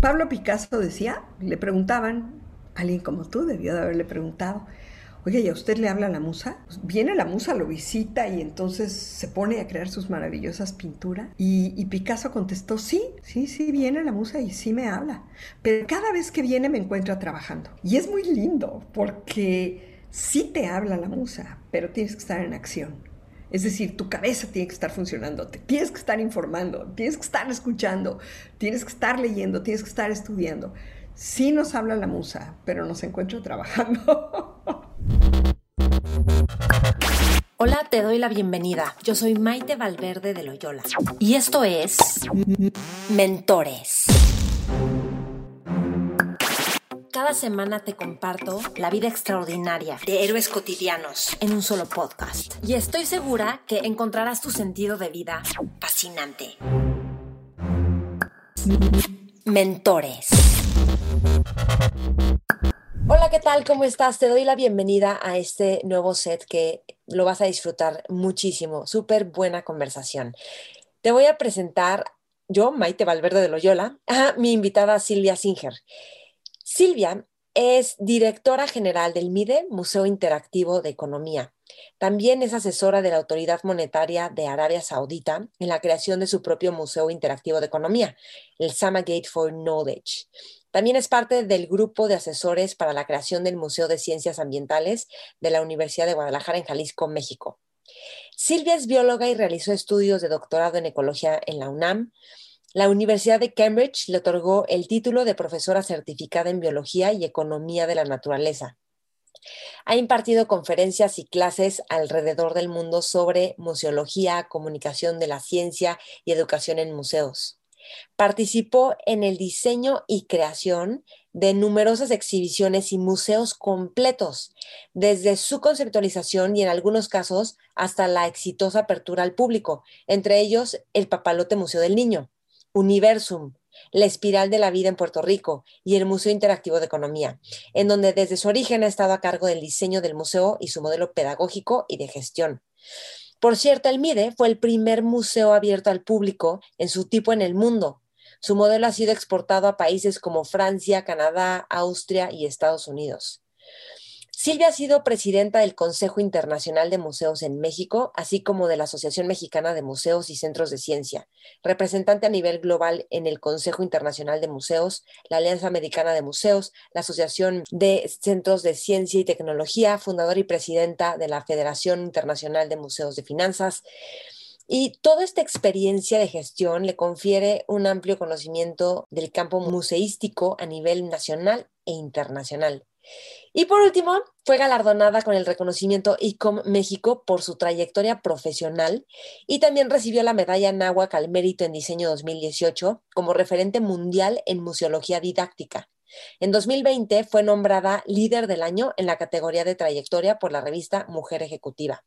Pablo Picasso decía, le preguntaban, alguien como tú debió de haberle preguntado, oye, ¿y a usted le habla la musa? Pues viene la musa, lo visita y entonces se pone a crear sus maravillosas pinturas. Y, y, Picasso contestó, sí, sí, sí, viene la musa y sí me habla. Pero cada vez que viene me encuentra trabajando. Y es muy lindo porque sí te habla la musa, pero tienes que estar en acción. Es decir, tu cabeza tiene que estar funcionando, te tienes que estar informando, tienes que estar escuchando, tienes que estar leyendo, tienes que estar estudiando. Sí nos habla la musa, pero nos encuentro trabajando. Hola, te doy la bienvenida. Yo soy Maite Valverde de Loyola y esto es Mentores. Cada semana te comparto la vida extraordinaria de héroes cotidianos en un solo podcast. Y estoy segura que encontrarás tu sentido de vida fascinante. Mentores. Hola, ¿qué tal? ¿Cómo estás? Te doy la bienvenida a este nuevo set que lo vas a disfrutar muchísimo. Súper buena conversación. Te voy a presentar yo, Maite Valverde de Loyola, a mi invitada Silvia Singer. Silvia es directora general del MIDE, Museo Interactivo de Economía. También es asesora de la Autoridad Monetaria de Arabia Saudita en la creación de su propio Museo Interactivo de Economía, el Sama Gate for Knowledge. También es parte del grupo de asesores para la creación del Museo de Ciencias Ambientales de la Universidad de Guadalajara en Jalisco, México. Silvia es bióloga y realizó estudios de doctorado en ecología en la UNAM. La Universidad de Cambridge le otorgó el título de profesora certificada en Biología y Economía de la Naturaleza. Ha impartido conferencias y clases alrededor del mundo sobre museología, comunicación de la ciencia y educación en museos. Participó en el diseño y creación de numerosas exhibiciones y museos completos, desde su conceptualización y en algunos casos hasta la exitosa apertura al público, entre ellos el Papalote Museo del Niño. Universum, la Espiral de la Vida en Puerto Rico y el Museo Interactivo de Economía, en donde desde su origen ha estado a cargo del diseño del museo y su modelo pedagógico y de gestión. Por cierto, el MIDE fue el primer museo abierto al público en su tipo en el mundo. Su modelo ha sido exportado a países como Francia, Canadá, Austria y Estados Unidos. Silvia ha sido presidenta del Consejo Internacional de Museos en México, así como de la Asociación Mexicana de Museos y Centros de Ciencia, representante a nivel global en el Consejo Internacional de Museos, la Alianza Americana de Museos, la Asociación de Centros de Ciencia y Tecnología, fundadora y presidenta de la Federación Internacional de Museos de Finanzas. Y toda esta experiencia de gestión le confiere un amplio conocimiento del campo museístico a nivel nacional e internacional. Y por último, fue galardonada con el reconocimiento ICOM México por su trayectoria profesional y también recibió la medalla Náhuac al mérito en diseño 2018 como referente mundial en museología didáctica. En 2020 fue nombrada líder del año en la categoría de trayectoria por la revista Mujer Ejecutiva.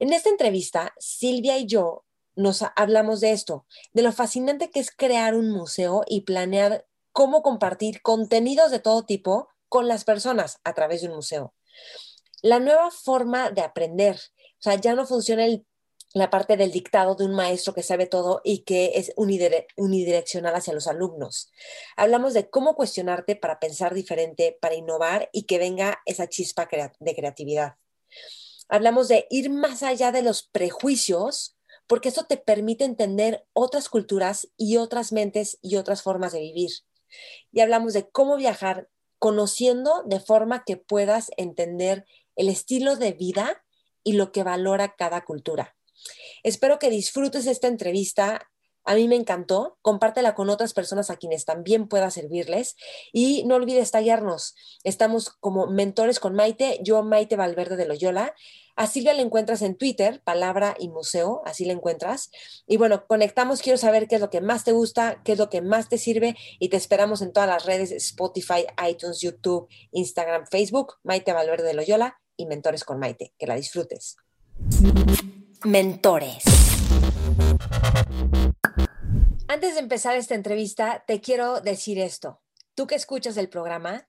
En esta entrevista, Silvia y yo nos hablamos de esto, de lo fascinante que es crear un museo y planear cómo compartir contenidos de todo tipo con las personas a través de un museo. La nueva forma de aprender, o sea, ya no funciona la parte del dictado de un maestro que sabe todo y que es unidireccional hacia los alumnos. Hablamos de cómo cuestionarte para pensar diferente, para innovar y que venga esa chispa de creatividad. Hablamos de ir más allá de los prejuicios, porque eso te permite entender otras culturas y otras mentes y otras formas de vivir. Y hablamos de cómo viajar conociendo de forma que puedas entender el estilo de vida y lo que valora cada cultura. Espero que disfrutes esta entrevista. A mí me encantó. Compártela con otras personas a quienes también pueda servirles. Y no olvides tallarnos. Estamos como mentores con Maite, yo Maite Valverde de Loyola. A Silvia la encuentras en Twitter, Palabra y Museo, así la encuentras. Y bueno, conectamos, quiero saber qué es lo que más te gusta, qué es lo que más te sirve y te esperamos en todas las redes, Spotify, iTunes, YouTube, Instagram, Facebook, Maite Valverde de Loyola y Mentores con Maite. Que la disfrutes. Mentores. Antes de empezar esta entrevista, te quiero decir esto. Tú que escuchas el programa,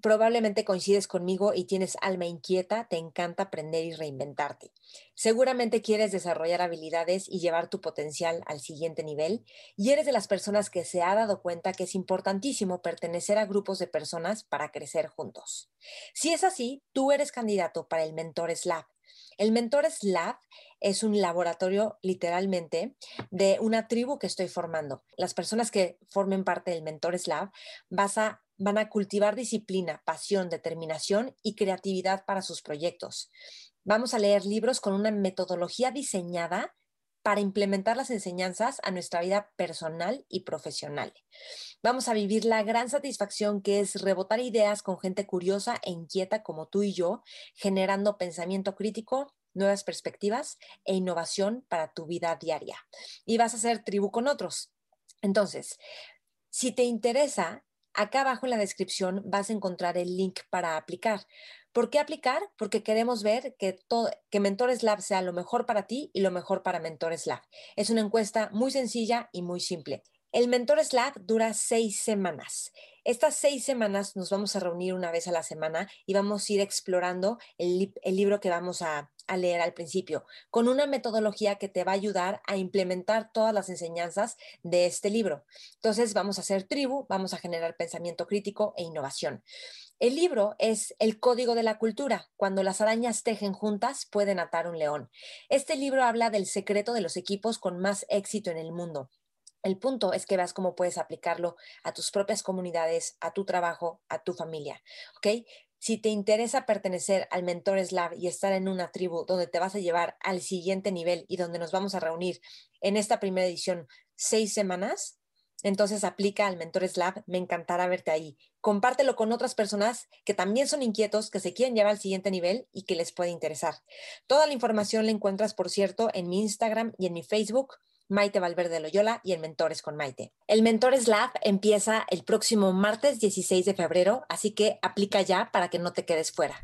probablemente coincides conmigo y tienes alma inquieta, te encanta aprender y reinventarte. Seguramente quieres desarrollar habilidades y llevar tu potencial al siguiente nivel y eres de las personas que se ha dado cuenta que es importantísimo pertenecer a grupos de personas para crecer juntos. Si es así, tú eres candidato para el Mentores Lab. El Mentores Lab es un laboratorio literalmente de una tribu que estoy formando. Las personas que formen parte del Mentores Lab vas a van a cultivar disciplina, pasión, determinación y creatividad para sus proyectos. Vamos a leer libros con una metodología diseñada para implementar las enseñanzas a nuestra vida personal y profesional. Vamos a vivir la gran satisfacción que es rebotar ideas con gente curiosa e inquieta como tú y yo, generando pensamiento crítico, nuevas perspectivas e innovación para tu vida diaria. Y vas a hacer tribu con otros. Entonces, si te interesa, Acá abajo en la descripción vas a encontrar el link para aplicar. ¿Por qué aplicar? Porque queremos ver que, todo, que Mentores Lab sea lo mejor para ti y lo mejor para Mentores Lab. Es una encuesta muy sencilla y muy simple. El Mentores Lab dura seis semanas. Estas seis semanas nos vamos a reunir una vez a la semana y vamos a ir explorando el, libro que vamos a, a leer al principio, con una metodología que te va a ayudar a implementar todas las enseñanzas de este libro. Entonces, vamos a hacer tribu, vamos a generar pensamiento crítico e innovación. El libro es El Código de la Cultura. Cuando las arañas tejen juntas, pueden atar un león. Este libro habla del secreto de los equipos con más éxito en el mundo. El punto es que veas cómo puedes aplicarlo a tus propias comunidades, a tu trabajo, a tu familia. ¿Ok? Si te interesa pertenecer al Mentores Lab y estar en una tribu donde te vas a llevar al siguiente nivel y donde nos vamos a reunir en esta primera edición seis semanas, entonces aplica al Mentores Lab. Me encantará verte ahí. Compártelo con otras personas que también son inquietos, que se quieren llevar al siguiente nivel y que les puede interesar. Toda la información la encuentras, por cierto, en mi Instagram y en mi Facebook Maite Valverde Loyola y el Mentores con Maite. El Mentores Lab empieza el próximo martes 16 de febrero, así que aplica ya para que no te quedes fuera.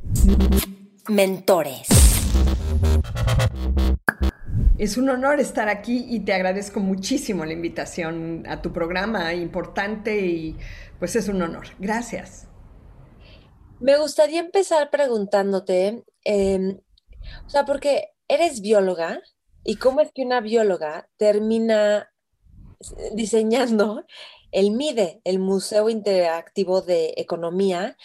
Mentores. Es un honor estar aquí y te agradezco muchísimo la invitación a tu programa importante y pues es un honor. Gracias. Me gustaría empezar preguntándote, em, o sea, porque eres bióloga, ¿Y cómo es que una bióloga termina diseñando el MIDE, el Museo Interactivo de Economía,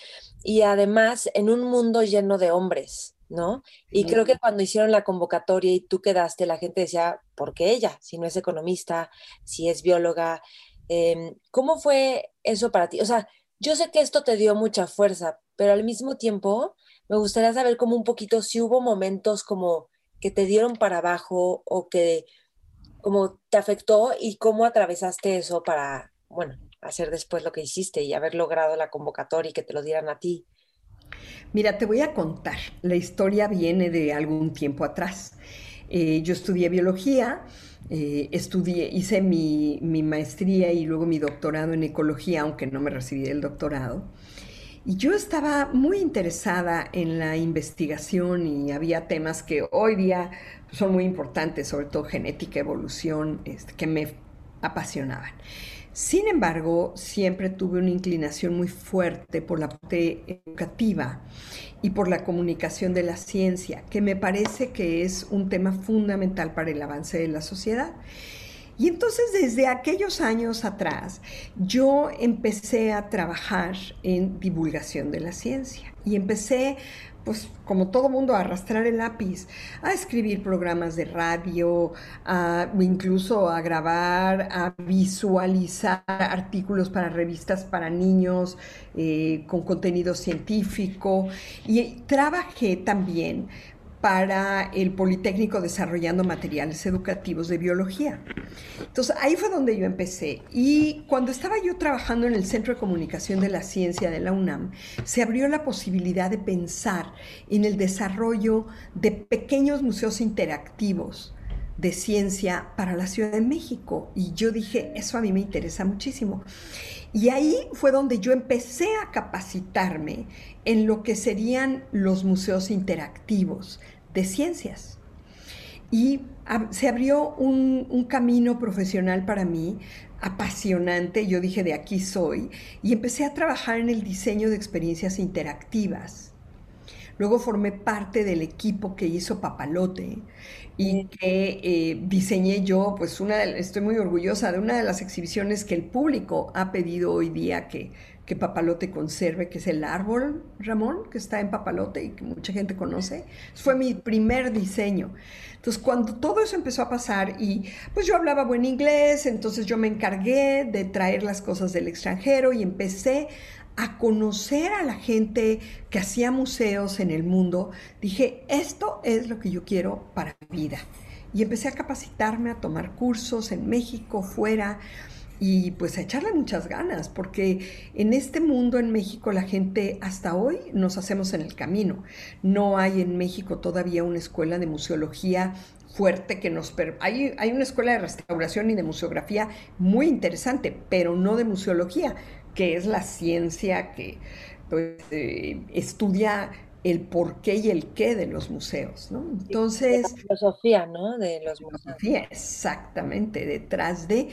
y además en un mundo lleno de hombres, ¿no? Y creo que cuando hicieron la convocatoria y tú quedaste, la gente decía, ¿por qué ella? Si no es economista, si es bióloga. Em, ¿Cómo fue eso para ti? O sea, yo sé que esto te dio mucha fuerza, pero al mismo tiempo me gustaría saber como un poquito si hubo momentos como que te dieron para abajo o que como te afectó y cómo atravesaste eso para, bueno, hacer después lo que hiciste y haber logrado la convocatoria y que te lo dieran a ti? Mira, te voy a contar. La historia viene de algún tiempo atrás. Eh, yo estudié biología, eh, estudié, hice mi, mi, maestría y luego mi doctorado en ecología, aunque no me recibí del doctorado. Y yo estaba muy interesada en la investigación y había temas que hoy día son muy importantes, sobre todo genética, evolución, este, que me apasionaban. Sin embargo, siempre tuve una inclinación muy fuerte por la parte educativa y por la comunicación de la ciencia, que me parece que es un tema fundamental para el avance de la sociedad. Y entonces desde aquellos años atrás yo empecé a trabajar en divulgación de la ciencia y empecé pues como todo mundo, a arrastrar el lápiz, a escribir programas de radio, a, incluso a grabar, a visualizar artículos para revistas para niños eh, con contenido científico. Y trabajé también para el Politécnico desarrollando materiales educativos de biología. Entonces ahí fue donde yo empecé. Y cuando estaba yo trabajando en el Centro de Comunicación de la Ciencia de la UNAM, se abrió la posibilidad de pensar en el desarrollo de pequeños museos interactivos de ciencia para la Ciudad de México. Y yo dije, eso a mí me interesa muchísimo. Y ahí fue donde yo empecé a capacitarme en lo que serían los museos interactivos de ciencias. Y se abrió un, camino profesional para mí apasionante, yo dije de aquí soy, y empecé a trabajar en el diseño de experiencias interactivas. Luego formé parte del equipo que hizo Papalote y que eh, diseñé yo, pues una, estoy muy orgullosa de una de las exhibiciones que el público ha pedido hoy día que, que Papalote conserve, que es el árbol, Ramón, que está en Papalote y que mucha gente conoce. Fue mi primer diseño. Entonces, cuando todo eso empezó a pasar y pues yo hablaba buen inglés, entonces yo me encargué de traer las cosas del extranjero y empecé a conocer a la gente que hacía museos en el mundo, dije, esto es lo que yo quiero para mi vida. Y empecé a capacitarme, a tomar cursos en México, fuera, y pues a echarle muchas ganas, porque en este mundo en México la gente hasta hoy nos hacemos en el camino. No hay en México todavía una escuela de museología fuerte que nos... Hay, hay una escuela de restauración y de museografía muy interesante, pero no de museología que es la ciencia que pues, eh, estudia el por qué y el qué de los museos, ¿no? Entonces... La filosofía, ¿no? De los museos. exactamente, detrás de...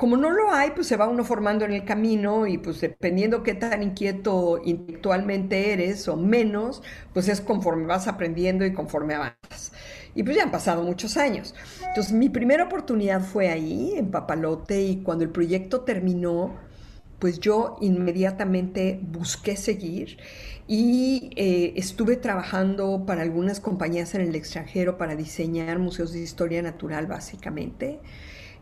Como no lo hay, pues se va uno formando en el camino y pues dependiendo qué tan inquieto intelectualmente eres o menos, pues es conforme vas aprendiendo y conforme avanzas. Y pues ya han pasado muchos años. Entonces mi primera oportunidad fue ahí, en Papalote, y cuando el proyecto terminó, pues yo inmediatamente busqué seguir y eh, estuve trabajando para algunas compañías en el extranjero para diseñar museos de historia natural básicamente.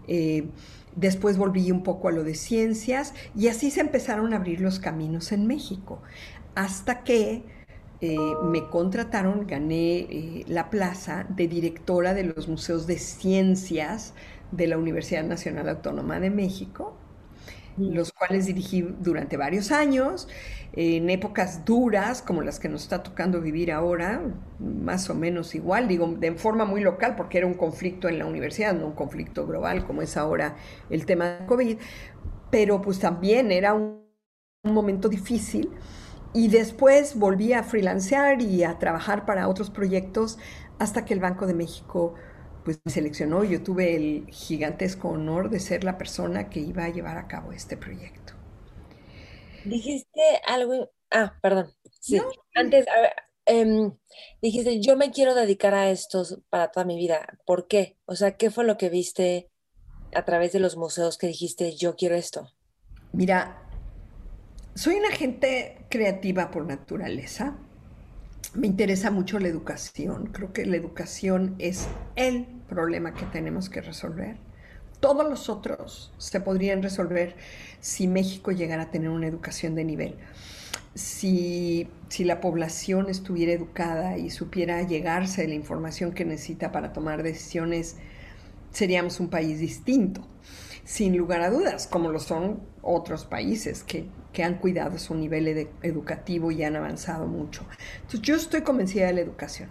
Eh, después volví un poco a lo de ciencias y así se empezaron a abrir los caminos en México, hasta que eh, me contrataron, gané la plaza de directora de los museos de ciencias de la Universidad Nacional Autónoma de México los cuales dirigí durante varios años, en épocas duras como las que nos está tocando vivir ahora, más o menos igual, digo, de forma muy local, porque era un conflicto en la universidad, no un conflicto global como es ahora el tema de COVID, pero pues también era un, un momento difícil. Y después volví a freelancear y a trabajar para otros proyectos hasta que el Banco de México pues me seleccionó y yo tuve el gigantesco honor de ser la persona que iba a llevar a cabo este proyecto. Dijiste algo, ah, perdón, sí, antes, a ver, em, dijiste, yo me quiero dedicar a esto para toda mi vida, ¿por qué? O sea, ¿qué fue lo que viste a través de los museos que dijiste, yo quiero esto? Mira, soy una gente creativa por naturaleza me interesa mucho la educación. Creo que la educación es el problema que tenemos que resolver. Todos los otros se podrían resolver si México llegara a tener una educación de nivel. Si, si, la población estuviera educada y supiera llegarse a la información que necesita para tomar decisiones, seríamos un país distinto sin lugar a dudas, como lo son otros países que, han cuidado su nivel educativo y han avanzado mucho. Entonces yo estoy convencida de la educación.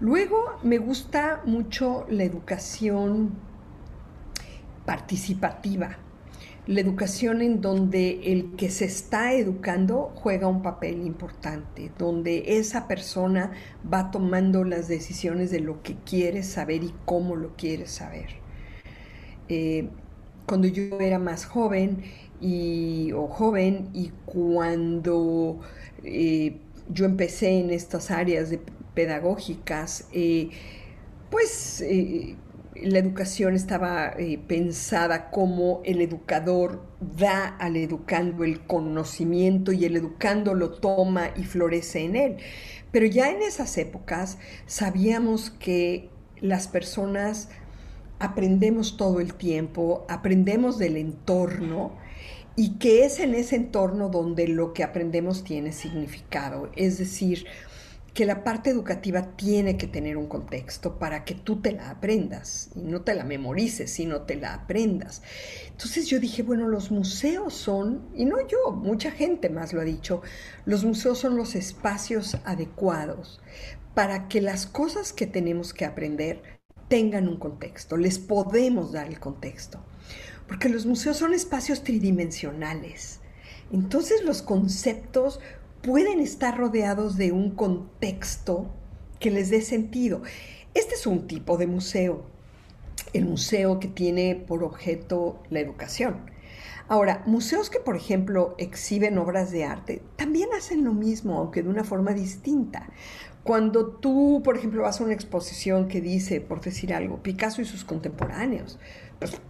Luego me gusta mucho la educación participativa, la educación en donde el que se está educando juega un papel importante, donde esa persona va tomando las decisiones de lo que quiere saber y cómo lo quiere saber. Eh, cuando yo era más joven y, o joven y cuando eh, yo empecé en estas áreas pedagógicas, eh, pues eh, la educación estaba pensada como el educador da al educando el conocimiento y el educando lo toma y florece en él. Pero ya en esas épocas sabíamos que las personas aprendemos todo el tiempo, aprendemos del entorno y que es en ese entorno donde lo que aprendemos tiene significado. Es decir, que la parte educativa tiene que tener un contexto para que tú te la aprendas y no te la memorices, sino te la aprendas. Entonces yo dije, bueno, los museos son, y no yo, mucha gente más lo ha dicho, los museos son los espacios adecuados para que las cosas que tenemos que aprender tengan un contexto, les podemos dar el contexto, porque los museos son espacios tridimensionales. Entonces los conceptos pueden estar rodeados de un contexto que les dé sentido. Este es un tipo de museo. el museo que tiene por objeto la educación. Ahora, museos que, por ejemplo, exhiben obras de arte, también hacen lo mismo, aunque de una forma distinta. Cuando tú, por ejemplo, vas a una exposición que dice, por decir algo, Picasso y sus contemporáneos, pues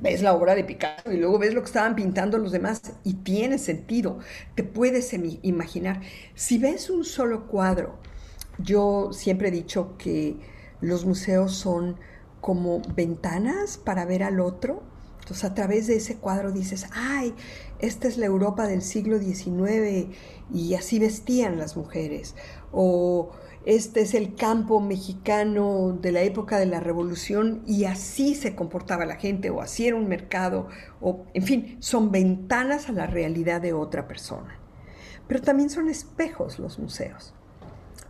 ves la obra de Picasso y luego ves lo que estaban pintando los demás y tiene sentido, te puedes imaginar. Si ves un solo cuadro, yo siempre he dicho que los museos son como ventanas para ver al otro. Entonces a través de ese cuadro dices, ay, esta es la Europa del siglo XIX y así vestían las mujeres. O este es el campo mexicano de la época de la revolución y así se comportaba la gente o así era un mercado. O, en fin, son ventanas a la realidad de otra persona. Pero también son espejos los museos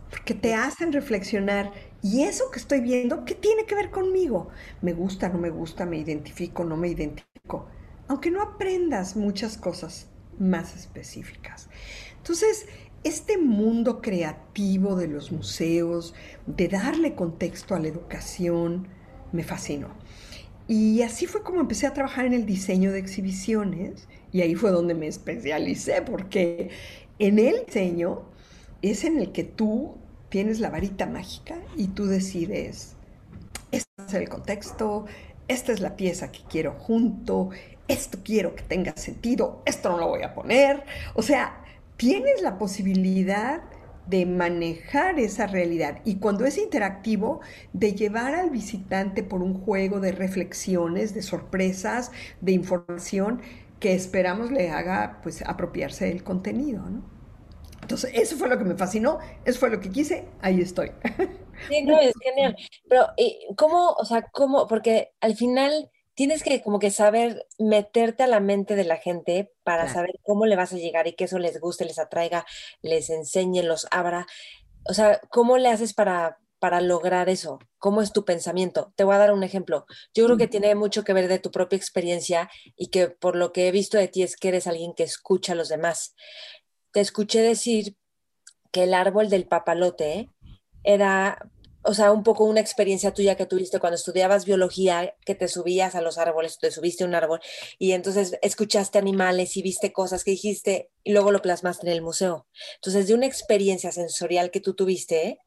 porque te hacen reflexionar, ¿y eso que estoy viendo, qué tiene que ver conmigo? ¿Me gusta, no me gusta, me identifico, no me identifico? Aunque no aprendas muchas cosas más específicas. Entonces, este mundo creativo de los museos, de darle contexto a la educación, me fascinó. Y así fue como empecé a trabajar en el diseño de exhibiciones y ahí fue donde me especialicé porque en el diseño es en el que tú tienes la varita mágica y tú decides, este es el contexto, esta es la pieza que quiero junto, esto quiero que tenga sentido, esto no lo voy a poner. O sea, tienes la posibilidad de manejar esa realidad y cuando es interactivo, de llevar al visitante por un juego de reflexiones, de sorpresas, de información que esperamos le haga pues apropiarse del contenido, ¿no? Entonces, eso fue lo que me fascinó, eso fue lo que quise, ahí estoy. Sí, genial. Pero, ¿cómo, o sea, cómo? Porque al final tienes que como que saber meterte a la mente de la gente para saber cómo le vas a llegar y que eso les guste, les atraiga, les enseñe, los abra. O sea, ¿cómo le haces para, para lograr eso? ¿Cómo es tu pensamiento? Te voy a dar un ejemplo. Yo creo que tiene mucho que ver de tu propia experiencia y que por lo que he visto de ti es que eres alguien que escucha a los demás te escuché decir que el árbol del papalote era, o sea, un poco una experiencia tuya que tuviste cuando estudiabas biología, que te subías a los árboles, te subiste a un árbol y entonces escuchaste animales y viste cosas que dijiste y luego lo plasmaste en el museo. Entonces, de una experiencia sensorial que tú tuviste,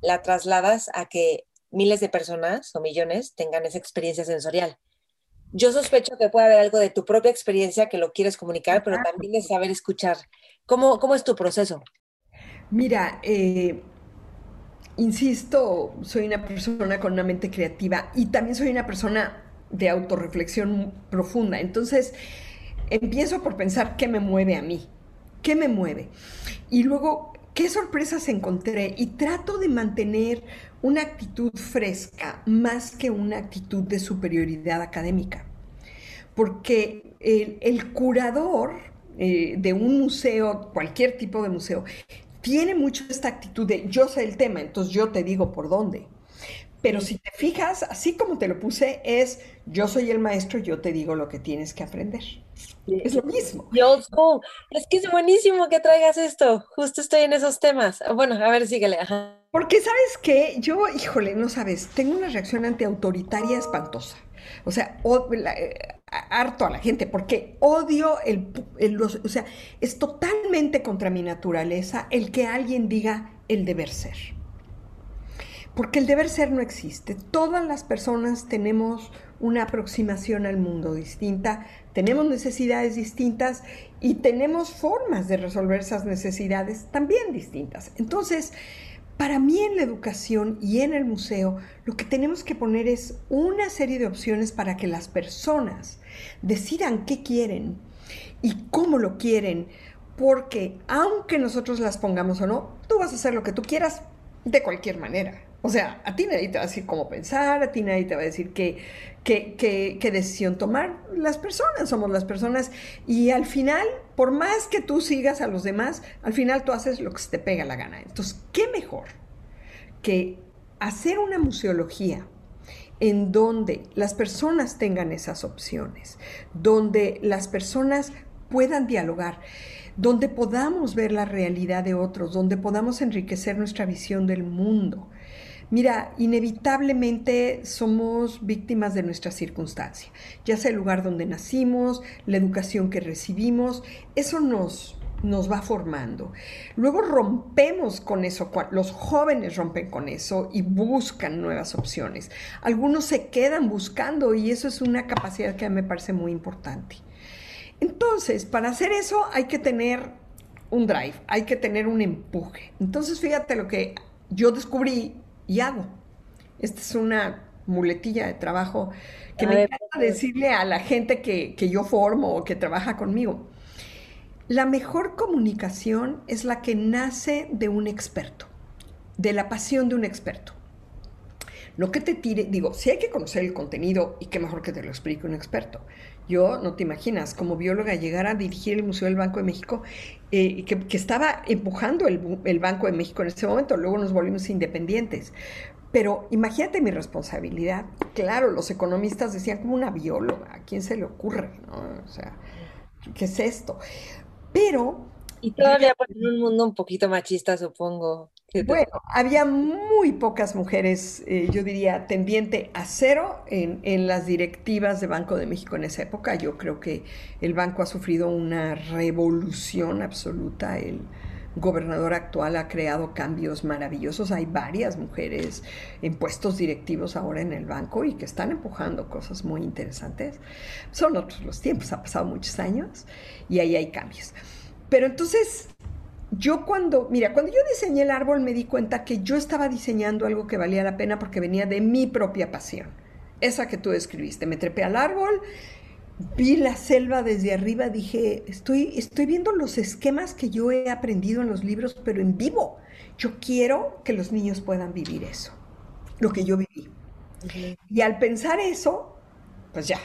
la trasladas a que miles de personas o millones tengan esa experiencia sensorial yo sospecho que puede haber algo de tu propia experiencia que lo quieres comunicar, pero también de saber escuchar. ¿Cómo, cómo es tu proceso? Mira, eh, insisto, soy una persona con una mente creativa y también soy una persona de autorreflexión profunda. Entonces, empiezo por pensar qué me mueve a mí, qué me mueve. Y luego, qué sorpresas encontré y trato de mantener una actitud fresca más que una actitud de superioridad académica. Porque el, curador eh, de un museo, cualquier tipo de museo, tiene mucho esta actitud de yo sé el tema, entonces yo te digo por dónde. Pero si te fijas, así como te lo puse, es yo soy el maestro, yo te digo lo que tienes que aprender. Es lo mismo. Yo, es que es buenísimo que traigas esto. Justo estoy en esos temas. Bueno, a ver, síguele. Porque sabes que yo, híjole, no sabes, tengo una reacción antiautoritaria espantosa. O sea, eh, harto a la gente, porque odio el, o sea, es totalmente contra mi naturaleza el que alguien diga el deber ser. Porque el deber ser no existe. Todas las personas tenemos una aproximación al mundo distinta, tenemos necesidades distintas y tenemos formas de resolver esas necesidades también distintas. Entonces, para mí en la educación y en el museo, lo que tenemos que poner es una serie de opciones para que las personas decidan qué quieren y cómo lo quieren, porque aunque nosotros las pongamos o no, tú vas a hacer lo que tú quieras de cualquier manera. O sea, a ti nadie te va a decir cómo pensar, a ti nadie te va a decir qué, qué, decisión tomar. Las personas somos las personas y al final, por más que tú sigas a los demás, al final tú haces lo que se te pega la gana. Entonces, ¿qué mejor que hacer una museología en donde las personas tengan esas opciones, donde las personas puedan dialogar, donde podamos ver la realidad de otros, donde podamos enriquecer nuestra visión del mundo? Mira, inevitablemente somos víctimas de nuestra circunstancia, ya sea el lugar donde nacimos, la educación que recibimos, eso nos, nos va formando. Luego rompemos con eso, los jóvenes rompen con eso y buscan nuevas opciones. Algunos se quedan buscando y eso es una capacidad que a mí me parece muy importante. Entonces, para hacer eso hay que tener un drive, hay que tener un empuje. Entonces, fíjate lo que yo descubrí y hago. Esta es una muletilla de trabajo que me encanta decirle a la gente que, que yo formo o que trabaja conmigo. La mejor comunicación es la que nace de un experto, de la pasión de un experto. No que te tire, digo, si hay que conocer el contenido y qué mejor que te lo explique un experto. Yo, no te imaginas, como bióloga, llegar a dirigir el Museo del Banco de México, eh, que, estaba empujando el, el, Banco de México en ese momento, luego nos volvimos independientes. Pero imagínate mi responsabilidad. Claro, los economistas decían como una bióloga, ¿a quién se le ocurre? ¿no? O sea, ¿qué es esto? Pero... Y todavía en un mundo un poquito machista, supongo. Bueno, había muy pocas mujeres, eh, yo diría, tendiente a cero en, en, las directivas de Banco de México en esa época. Yo creo que el banco ha sufrido una revolución absoluta. El gobernador actual ha creado cambios maravillosos. Hay varias mujeres en puestos directivos ahora en el banco y que están empujando cosas muy interesantes. Son otros los tiempos, ha pasado muchos años y ahí hay cambios. Pero entonces yo cuando, mira, cuando yo diseñé el árbol me di cuenta que yo estaba diseñando algo que valía la pena porque venía de mi propia pasión. Esa que tú describiste. Me trepé al árbol, vi la selva desde arriba, dije, estoy, estoy viendo los esquemas que yo he aprendido en los libros, pero en vivo. Yo quiero que los niños puedan vivir eso, lo que yo viví. Y al pensar eso, pues ya,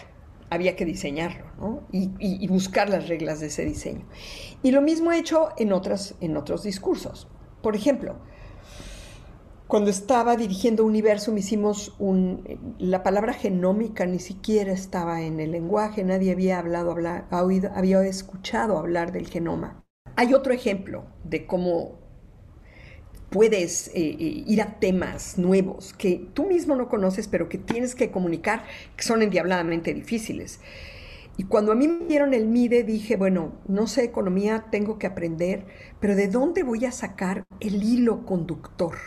había que diseñarlo ¿no? y, buscar las reglas de ese diseño. Y lo mismo he hecho en, otras, en otros discursos. Por ejemplo, cuando estaba dirigiendo Universo, me hicimos un, la palabra genómica ni siquiera estaba en el lenguaje, nadie había hablado, hablar, había escuchado hablar del genoma. Hay otro ejemplo de cómo puedes eh, eh, ir a temas nuevos que tú mismo no conoces, pero que tienes que comunicar, que son endiabladamente difíciles. Y cuando a mí me dieron el MIDE, dije, bueno, no sé economía, tengo que aprender, pero ¿de dónde voy a sacar el hilo conductor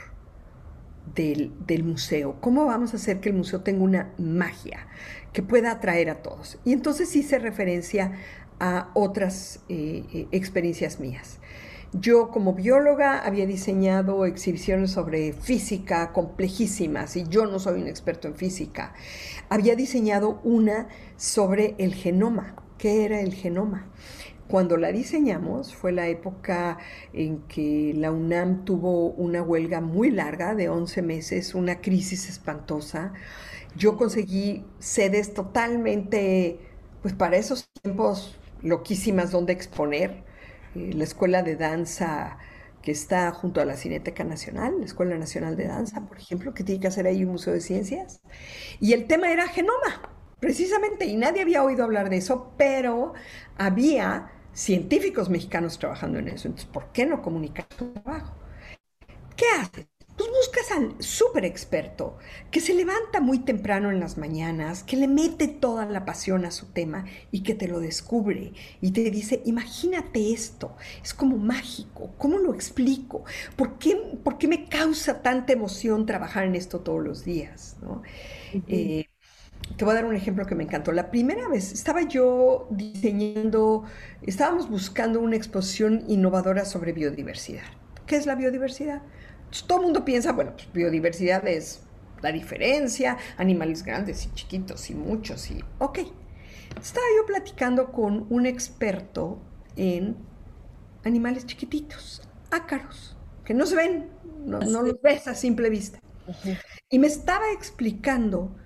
del, museo? ¿Cómo vamos a hacer que el museo tenga una magia que pueda atraer a todos? Y entonces hice referencia a otras eh, experiencias mías. Yo como bióloga había diseñado exhibiciones sobre física complejísimas y yo no soy un experto en física. Había diseñado una sobre el genoma. ¿Qué era el genoma? Cuando la diseñamos fue la época en que la UNAM tuvo una huelga muy larga de 11 meses, una crisis espantosa. Yo conseguí sedes totalmente, pues para esos tiempos loquísimas donde exponer eh, la escuela de danza que está junto a la Cineteca Nacional, la Escuela Nacional de Danza, por ejemplo, que tiene que hacer ahí un museo de ciencias. Y el tema era genoma, precisamente, y nadie había oído hablar de eso, pero había científicos mexicanos trabajando en eso. Entonces, ¿por qué no comunicar su trabajo? ¿Qué haces? Pues buscas al súper experto que se levanta muy temprano en las mañanas, que le mete toda la pasión a su tema y que te lo descubre y te dice, imagínate esto, es como mágico, ¿cómo lo explico? ¿Por qué, por qué me causa tanta emoción trabajar en esto todos los días? Eh, te voy a dar un ejemplo que me encantó. La primera vez estaba yo diseñando, estábamos buscando una exposición innovadora sobre biodiversidad. ¿Qué es la biodiversidad? Todo el mundo piensa, bueno, pues biodiversidad es la diferencia, animales grandes y chiquitos y muchos y ok. Estaba yo platicando con un experto en animales chiquititos, ácaros, que no se ven, no, los ves a simple vista. Y me estaba explicando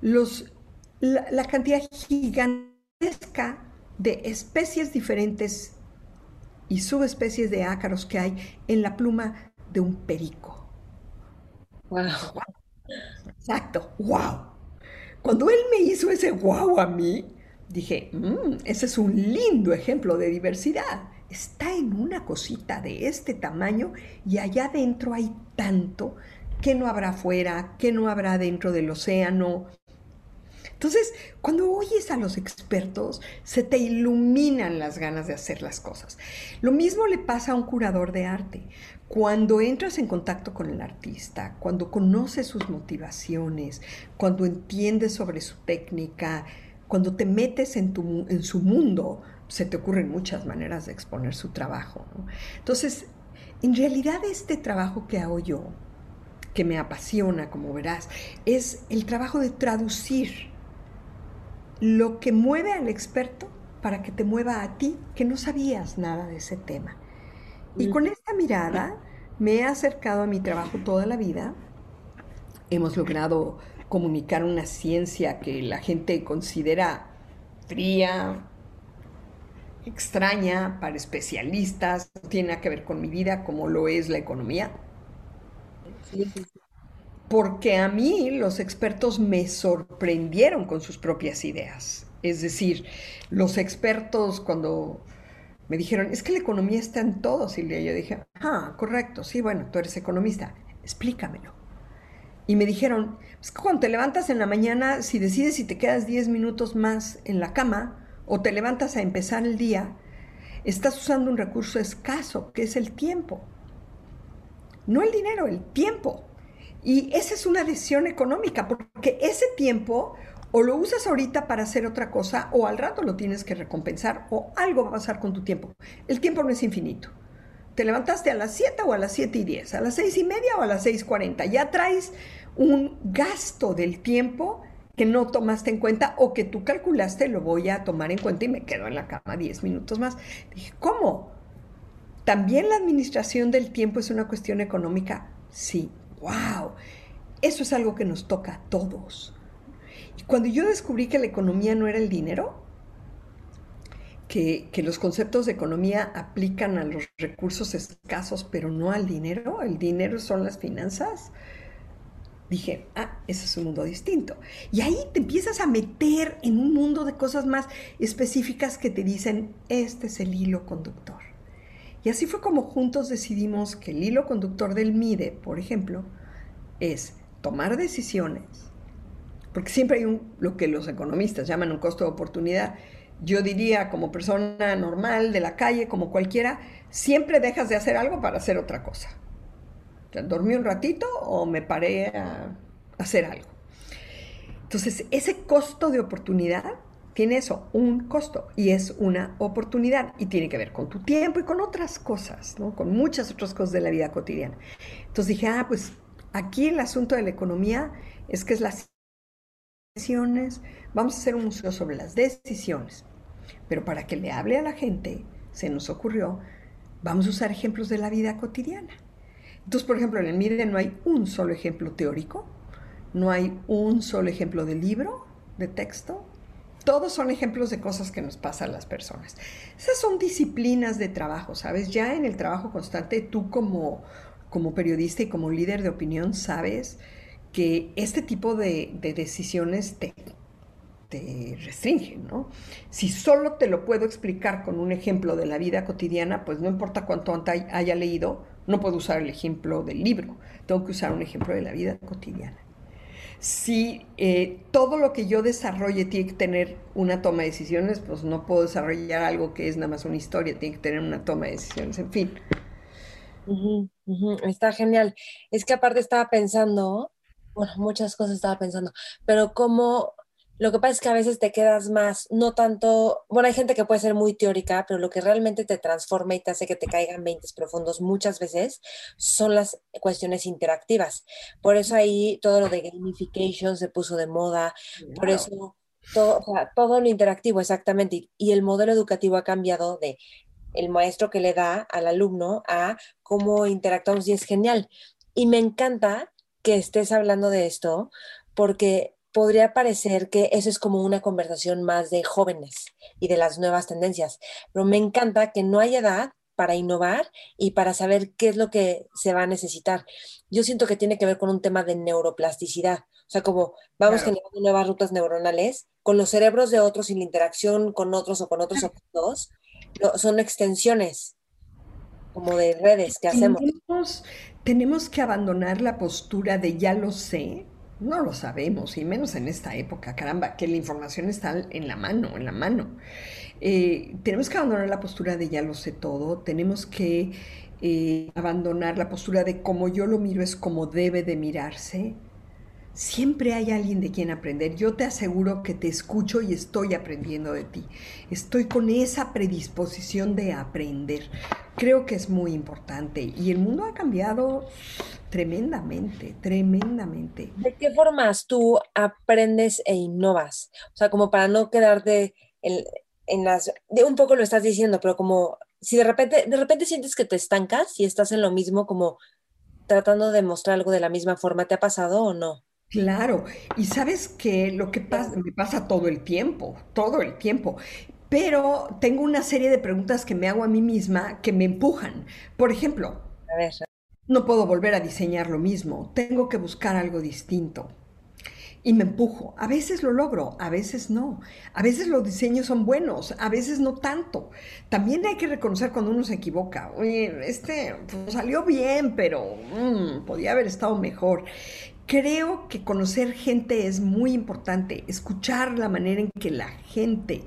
los, la, la cantidad gigantesca de especies diferentes y subespecies de ácaros que hay en la pluma de un perico. Wow. Exacto, wow. Cuando él me hizo ese wow a mí, dije, mm, ese es un lindo ejemplo de diversidad. Está en una cosita de este tamaño y allá adentro hay tanto qué no habrá afuera, qué no habrá dentro del océano. Entonces, cuando oyes a los expertos, se te iluminan las ganas de hacer las cosas. Lo mismo le pasa a un curador de arte. Cuando entras en contacto con el artista, cuando conoces sus motivaciones, cuando entiendes sobre su técnica, cuando te metes en, su mundo, se te ocurren muchas maneras de exponer su trabajo. Entonces, en realidad este trabajo que hago yo, que me apasiona, como verás, es el trabajo de traducir lo que mueve al experto para que te mueva a ti, que no sabías nada de ese tema. Y con esta mirada me he acercado a mi trabajo toda la vida. Hemos logrado comunicar una ciencia que la gente considera fría, extraña para especialistas, no tiene nada que ver con mi vida como lo es la economía. Porque a mí los expertos me sorprendieron con sus propias ideas. Es decir, los expertos cuando me dijeron, es que la economía está en todo, Silvia. Yo dije, ah, correcto, sí, bueno, tú eres economista, explícamelo. Y me dijeron, es que cuando te levantas en la mañana, si decides si te quedas 10 minutos más en la cama, o te levantas a empezar el día, estás usando un recurso escaso, que es el tiempo. No el dinero, el tiempo. Y esa es una decisión económica, porque ese tiempo o lo usas ahorita para hacer otra cosa, o al rato lo tienes que recompensar, o algo va a pasar con tu tiempo. El tiempo no es infinito. Te levantaste a las 7 o a las 7 y 10, a las 6 y media o a las 6.40. Ya traes un gasto del tiempo que no tomaste en cuenta o que tú calculaste, lo voy a tomar en cuenta y me quedo en la cama 10 minutos más. Dije, ¿cómo? ¿También la administración del tiempo es una cuestión económica? Sí, wow. Eso es algo que nos toca a todos. Y cuando yo descubrí que la economía no era el dinero, que, que, los conceptos de economía aplican a los recursos escasos, pero no al dinero, el dinero son las finanzas, dije, ah, ese es un mundo distinto. Y ahí te empiezas a meter en un mundo de cosas más específicas que te dicen, este es el hilo conductor. Y así fue como juntos decidimos que el hilo conductor del MIDE, por ejemplo, es tomar decisiones, porque siempre hay un, lo que los economistas llaman un costo de oportunidad. Yo diría, como persona normal de la calle, como cualquiera, siempre dejas de hacer algo para hacer otra cosa dormí un ratito o me paré a hacer algo. Entonces, ese costo de oportunidad tiene eso, un costo y es una oportunidad y tiene que ver con tu tiempo y con otras cosas, ¿no? Con muchas otras cosas de la vida cotidiana. Entonces dije, ah, pues aquí el asunto de la economía es que es las decisiones, vamos a hacer un museo sobre las decisiones, pero para que le hable a la gente, se nos ocurrió, vamos a usar ejemplos de la vida cotidiana. Entonces, por ejemplo, en el MIDE no hay un solo ejemplo teórico, no hay un solo ejemplo de libro, de texto. Todos son ejemplos de cosas que nos pasan a las personas. Esas son disciplinas de trabajo, ¿sabes? Ya en el trabajo constante, tú como, como periodista y como líder de opinión sabes que este tipo de, de decisiones te, te restringen, ¿no? Si solo te lo puedo explicar con un ejemplo de la vida cotidiana, pues no importa cuánto haya leído, no puedo usar el ejemplo del libro, tengo que usar un ejemplo de la vida cotidiana. Si eh, todo lo que yo desarrolle tiene que tener una toma de decisiones, pues no puedo desarrollar algo que es nada más una historia, tiene que tener una toma de decisiones, en fin. Está genial. Es que aparte estaba pensando, bueno, muchas cosas estaba pensando, pero como lo que pasa es que a veces te quedas más, no tanto, bueno, hay gente que puede ser muy teórica, pero lo que realmente te transforma y te hace que te caigan 20 profundos muchas veces son las cuestiones interactivas. Por eso ahí todo lo de gamification se puso de moda, por eso todo, todo lo interactivo exactamente. Y, el modelo educativo ha cambiado de el maestro que le da al alumno a cómo interactuamos y es genial. Y me encanta que estés hablando de esto porque podría parecer que eso es como una conversación más de jóvenes y de las nuevas tendencias, pero me encanta que no hay edad para innovar y para saber qué es lo que se va a necesitar. Yo siento que tiene que ver con un tema de neuroplasticidad, o sea, como vamos generando nuevas rutas neuronales con los cerebros de otros y la interacción con otros o con otros objetos, son extensiones como de redes que hacemos. tenemos que abandonar la postura de ya lo sé, no lo sabemos, y menos en esta época, caramba, que la información está en la mano, en la mano. Eh, tenemos que abandonar la postura de ya lo sé todo, tenemos que eh, abandonar la postura de como yo lo miro es como debe de mirarse. Siempre hay alguien de quien aprender. Yo te aseguro que te escucho y estoy aprendiendo de ti. Estoy con esa predisposición de aprender. Creo que es muy importante y el mundo ha cambiado tremendamente, tremendamente. ¿De qué formas tú aprendes e innovas? O sea, como para no quedarte en, las... De un poco lo estás diciendo, pero como si de repente, de repente sientes que te estancas y estás en lo mismo como tratando de mostrar algo de la misma forma, ¿te ha pasado o no? Claro, y sabes que lo que pasa, me pasa todo el tiempo, todo el tiempo. Pero tengo una serie de preguntas que me hago a mí misma que me empujan. Por ejemplo, A ver, no puedo volver a diseñar lo mismo, tengo que buscar algo distinto. Y me empujo. A veces lo logro, a veces no. A veces los diseños son buenos, a veces no tanto. También hay que reconocer cuando uno se equivoca. Oye, este pues, salió bien, pero mm, podía haber estado mejor. Creo que conocer gente es muy importante, escuchar la manera en que la gente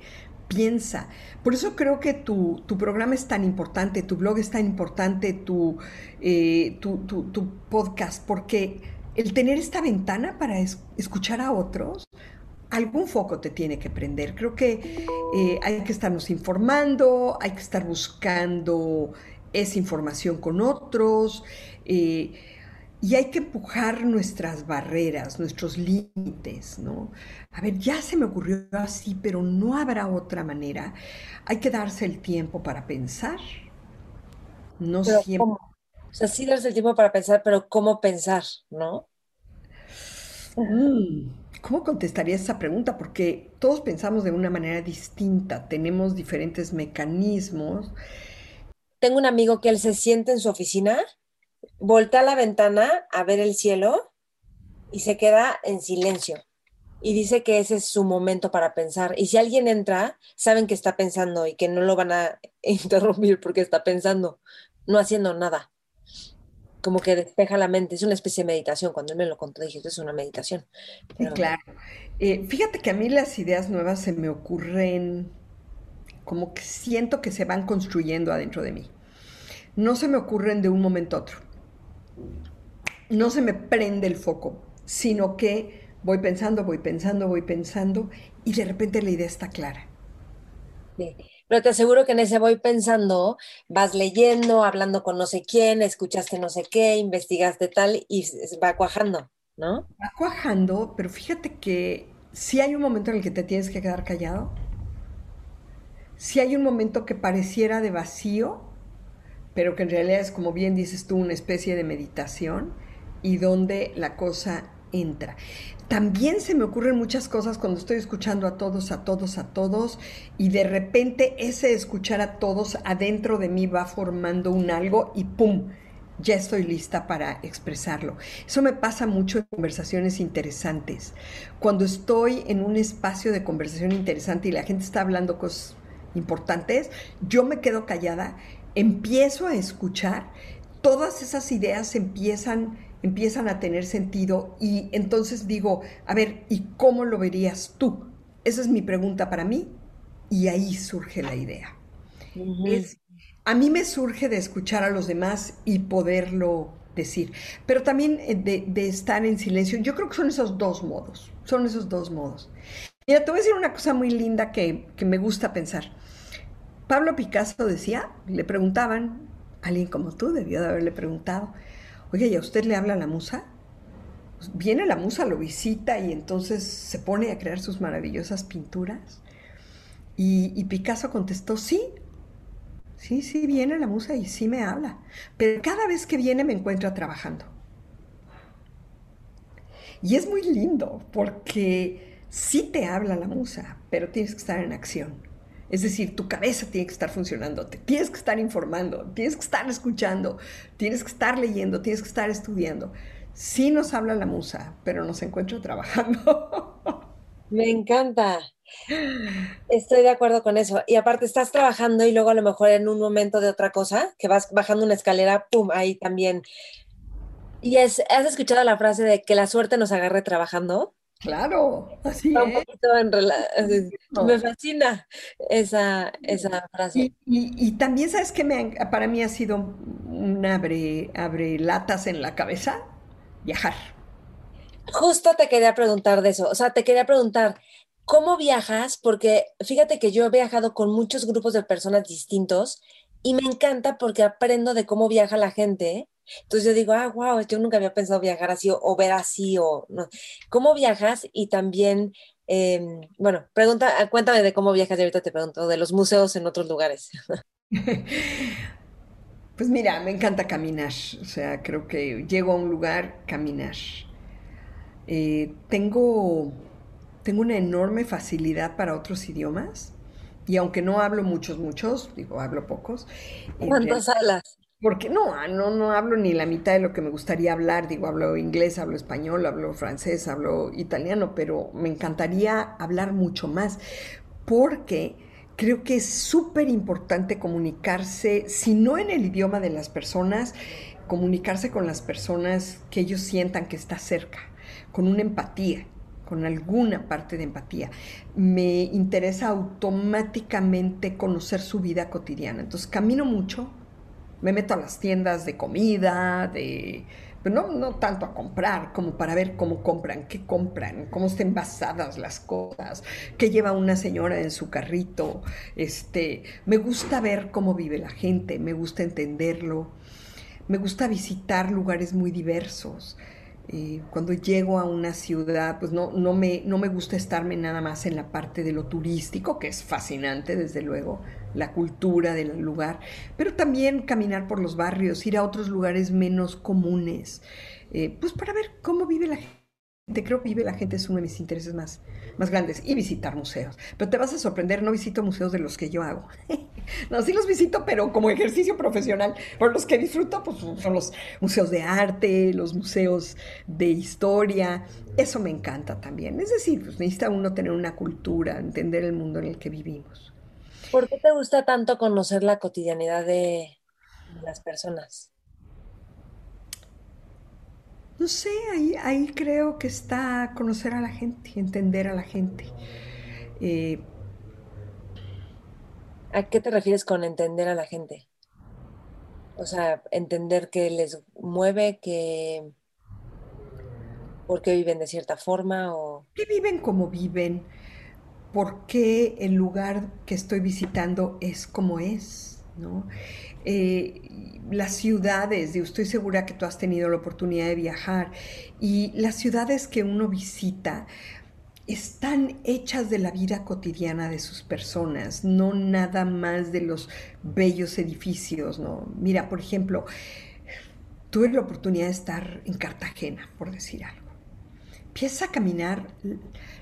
piensa. Por eso creo que tu, tu programa es tan importante, tu blog es tan importante, tu, eh, tu, tu, podcast, porque el tener esta ventana para es- escuchar a otros, algún foco te tiene que prender. Creo que eh, hay que estarnos informando, hay que estar buscando esa información con otros. eh, y hay que empujar nuestras barreras, nuestros límites, ¿no? A ver, ya se me ocurrió así, pero no habrá otra manera. Hay que darse el tiempo para pensar. No pero siempre. ¿cómo? O sea, sí darse el tiempo para pensar, pero ¿cómo pensar, no? Mm, ¿Cómo contestaría esa pregunta? Porque todos pensamos de una manera distinta, tenemos diferentes mecanismos. Tengo un amigo que él se siente en su oficina, voltea a la ventana a ver el cielo y se queda en silencio. Y dice que ese es su momento para pensar. Y si alguien entra, saben que está pensando y que no lo van a interrumpir porque está pensando, no haciendo nada. Como que despeja la mente. Es una especie de meditación. Cuando él me lo contó, dije, esto es una meditación. Pero claro. Eh, fíjate que a mí las ideas nuevas se me ocurren como que siento que se van construyendo adentro de mí. No se me ocurren de un momento a otro. No se me prende el foco, sino que voy pensando, voy pensando, voy pensando y de repente la idea está clara. Sí. Pero te aseguro que en ese voy pensando, vas leyendo, hablando con no sé quién, escuchaste no sé qué, investigaste tal y va cuajando, ¿no? Va cuajando, pero fíjate que si hay un momento en el que te tienes que quedar callado, si hay un momento que pareciera de vacío, pero que en realidad es, como bien dices tú, una especie de meditación y donde la cosa entra. También se me ocurren muchas cosas cuando estoy escuchando a todos, a todos, a todos, y de repente ese escuchar a todos adentro de mí va formando un algo y ¡pum! Ya estoy lista para expresarlo. Eso me pasa mucho en conversaciones interesantes. Cuando estoy en un espacio de conversación interesante y la gente está hablando cosas importantes, yo me quedo callada, empiezo a escuchar, todas esas ideas empiezan, empiezan a tener sentido y entonces digo, a ver, ¿y cómo lo verías tú? Esa es mi pregunta para mí y ahí surge la idea. Es, a mí me surge de escuchar a los demás y poderlo decir, pero también eh, de, de estar en silencio. Yo creo que son esos dos modos, son esos dos modos. Mira, te voy a decir una cosa muy linda que, que me gusta pensar. Pablo Picasso decía, le preguntaban, alguien como tú debió de haberle preguntado, oye, ¿y a usted le habla la musa? Pues viene la musa, lo visita y entonces se pone a crear sus maravillosas pinturas. Y, y Picasso contestó, sí, sí, sí, viene la musa y sí me habla, pero cada vez que viene me encuentra trabajando. Y es muy lindo porque sí te habla la musa, pero tienes que estar en acción. Es decir, tu cabeza tiene que estar funcionando, te tienes que estar informando, tienes que estar escuchando, tienes que estar leyendo, tienes que estar estudiando. Sí nos habla la musa, pero nos encuentra trabajando. Me encanta. Estoy de acuerdo con eso. Y aparte estás trabajando y luego a lo mejor en un momento de otra cosa, que vas bajando una escalera, pum, ahí también ¿Y es, has escuchado la frase de que la suerte nos agarre trabajando? Claro, así Un es. poquito en rela- Me fascina esa, esa frase. Y, y- y también, ¿sabes? Me, han- para mí ha sido un abre, abre latas en la cabeza, viajar. Justo te quería preguntar de eso, o sea, te quería preguntar, ¿cómo viajas? Porque fíjate que yo he viajado con muchos grupos de personas distintos y me encanta porque aprendo de cómo viaja la gente. Entonces yo digo, ah, wow, yo nunca había pensado viajar así o, o ver así o no. ¿Cómo viajas? Y también, em, bueno, pregunta, cuéntame de cómo viajas y ahorita te pregunto de los museos en otros lugares. Pues mira, me encanta caminar, o sea, creo que llego a un lugar, caminar. Eh, tengo, tengo una enorme facilidad para otros idiomas y aunque no hablo muchos, muchos, digo, hablo pocos, real- ¿Cuántas salas? Porque no, ah, no, no hablo ni la mitad de lo que me gustaría hablar, digo, hablo inglés, hablo español, hablo francés, hablo italiano, pero me encantaría hablar mucho más porque creo que es súper importante comunicarse, si no en el idioma de las personas, comunicarse con las personas que ellos sientan que está cerca, con una empatía, con alguna parte de empatía. Me interesa automáticamente conocer su vida cotidiana. Entonces camino mucho, me meto a las tiendas de comida, de... Pero no, no tanto a comprar, como para ver cómo compran, qué compran, cómo están envasadas las cosas, qué lleva una señora en su carrito. Este, me gusta ver cómo vive la gente, me gusta entenderlo, me gusta visitar lugares muy diversos. Eh, cuando llego a una ciudad, pues no, no, me, no me gusta estarme nada más en la parte de lo turístico, que es fascinante, desde luego, la cultura del lugar, pero también caminar por los barrios, ir a otros lugares menos comunes, eh, pues para ver cómo vive la gente. Creo que vive la gente es uno de mis intereses más, más grandes y visitar museos. Pero te vas a sorprender, no visito museos de los que yo hago. No, sí los visito, pero como ejercicio profesional. Por los que disfruto, pues son los museos de arte, los museos de historia. Eso me encanta también. Es decir, pues necesita uno tener una cultura, entender el mundo en el que vivimos. ¿Por qué te gusta tanto conocer la cotidianidad de las personas? No sé, ahí, ahí creo que está conocer a la gente, entender a la gente. Eh, ¿A qué te refieres con entender a la gente? O sea, entender qué les mueve, que por qué viven de cierta forma o... ¿Qué viven como viven? ¿Por qué el lugar que estoy visitando es como es? ¿no? Eh, las ciudades, yo estoy segura que tú has tenido la oportunidad de viajar, y las ciudades que uno visita están hechas de la vida cotidiana de sus personas, no nada más de los bellos edificios, ¿no? Mira, por ejemplo, tuve la oportunidad de estar en Cartagena, por decir algo. Empieza a caminar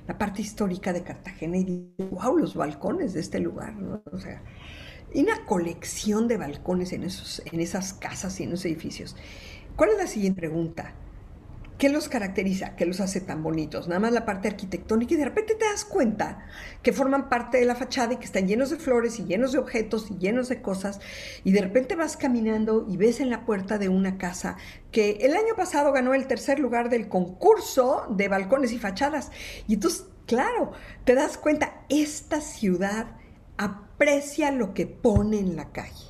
la parte histórica de Cartagena y digo, wow, los balcones de este lugar, ¿no? Hay una colección de balcones en, esos, en esas casas y en esos edificios. ¿Cuál es la siguiente pregunta? ¿Qué los caracteriza? ¿Qué los hace tan bonitos? Nada más la parte arquitectónica y de repente te das cuenta que forman parte de la fachada y que están llenos de flores y llenos de objetos y llenos de cosas y de repente vas caminando y ves en la puerta de una casa que el año pasado ganó el tercer lugar del concurso de balcones y fachadas. Y entonces, claro, te das cuenta, esta ciudad aprecia lo que pone en la calle,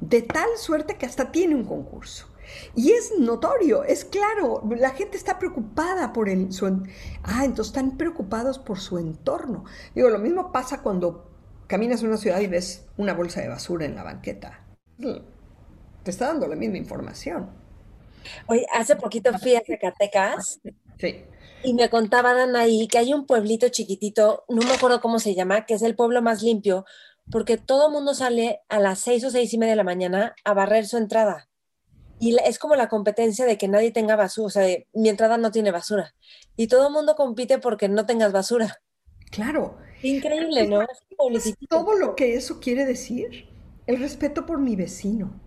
de tal suerte que hasta tiene un concurso. Y es notorio, es claro, la gente está preocupada por el, su... Ah, entonces están preocupados por su entorno. Digo, lo mismo pasa cuando caminas en una ciudad y ves una bolsa de basura en la banqueta. Te está dando la misma información. Oye, hace poquito fui a Zacatecas Sí. y me contaban ahí que hay un pueblito chiquitito, no me acuerdo cómo se llama, que es el pueblo más limpio, porque todo el mundo sale a las seis o seis y media de la mañana a barrer su entrada. Y es como la competencia de que nadie tenga basura, o sea, de, mi entrada no tiene basura. Y todo el mundo compite porque no tengas basura. Claro. Increíble, ¿no? Es todo lo que eso quiere decir, el respeto por mi vecino.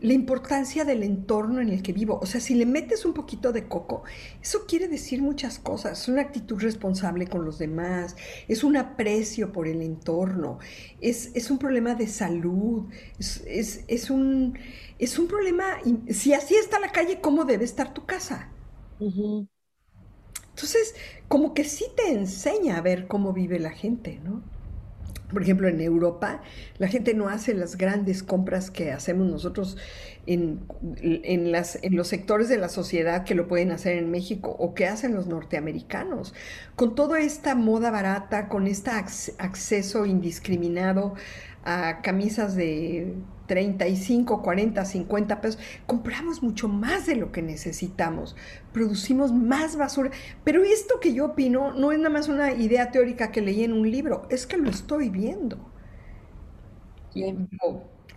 La importancia del entorno en el que vivo. O sea, si le metes un poquito de coco, eso quiere decir muchas cosas. Es una actitud responsable con los demás, es un aprecio por el entorno, es, es un problema de salud, es, es, es, un, es un problema, si así está la calle, ¿cómo debe estar tu casa? Entonces, como que sí te enseña a ver cómo vive la gente, ¿no? Por ejemplo, en Europa, la gente no hace las grandes compras que hacemos nosotros en, en los sectores de la sociedad que lo pueden hacer en México o que hacen los norteamericanos. Con toda esta moda barata, con este acceso indiscriminado a camisas de 35, 40, 50 pesos, compramos mucho más de lo que necesitamos, producimos más basura. Pero esto que yo opino no es nada más una idea teórica que leí en un libro, es que lo estoy viendo. Y,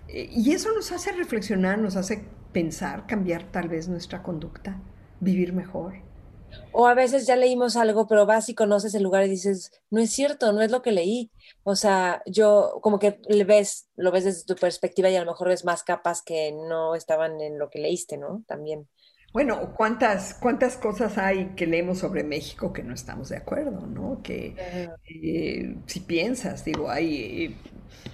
y eso nos hace reflexionar, nos hace pensar, cambiar tal vez nuestra conducta, vivir mejor. O a veces ya leímos algo, pero vas y conoces el lugar y dices, no es cierto, no es lo que leí. O sea, yo como que le ves, lo ves desde tu perspectiva y a lo mejor ves más capas que no estaban en lo que leíste, ¿no? También. Bueno, ¿cuántas, cuántas cosas hay que leemos sobre México que no estamos de acuerdo, ¿no? Que eh, si piensas, digo, hay, eh,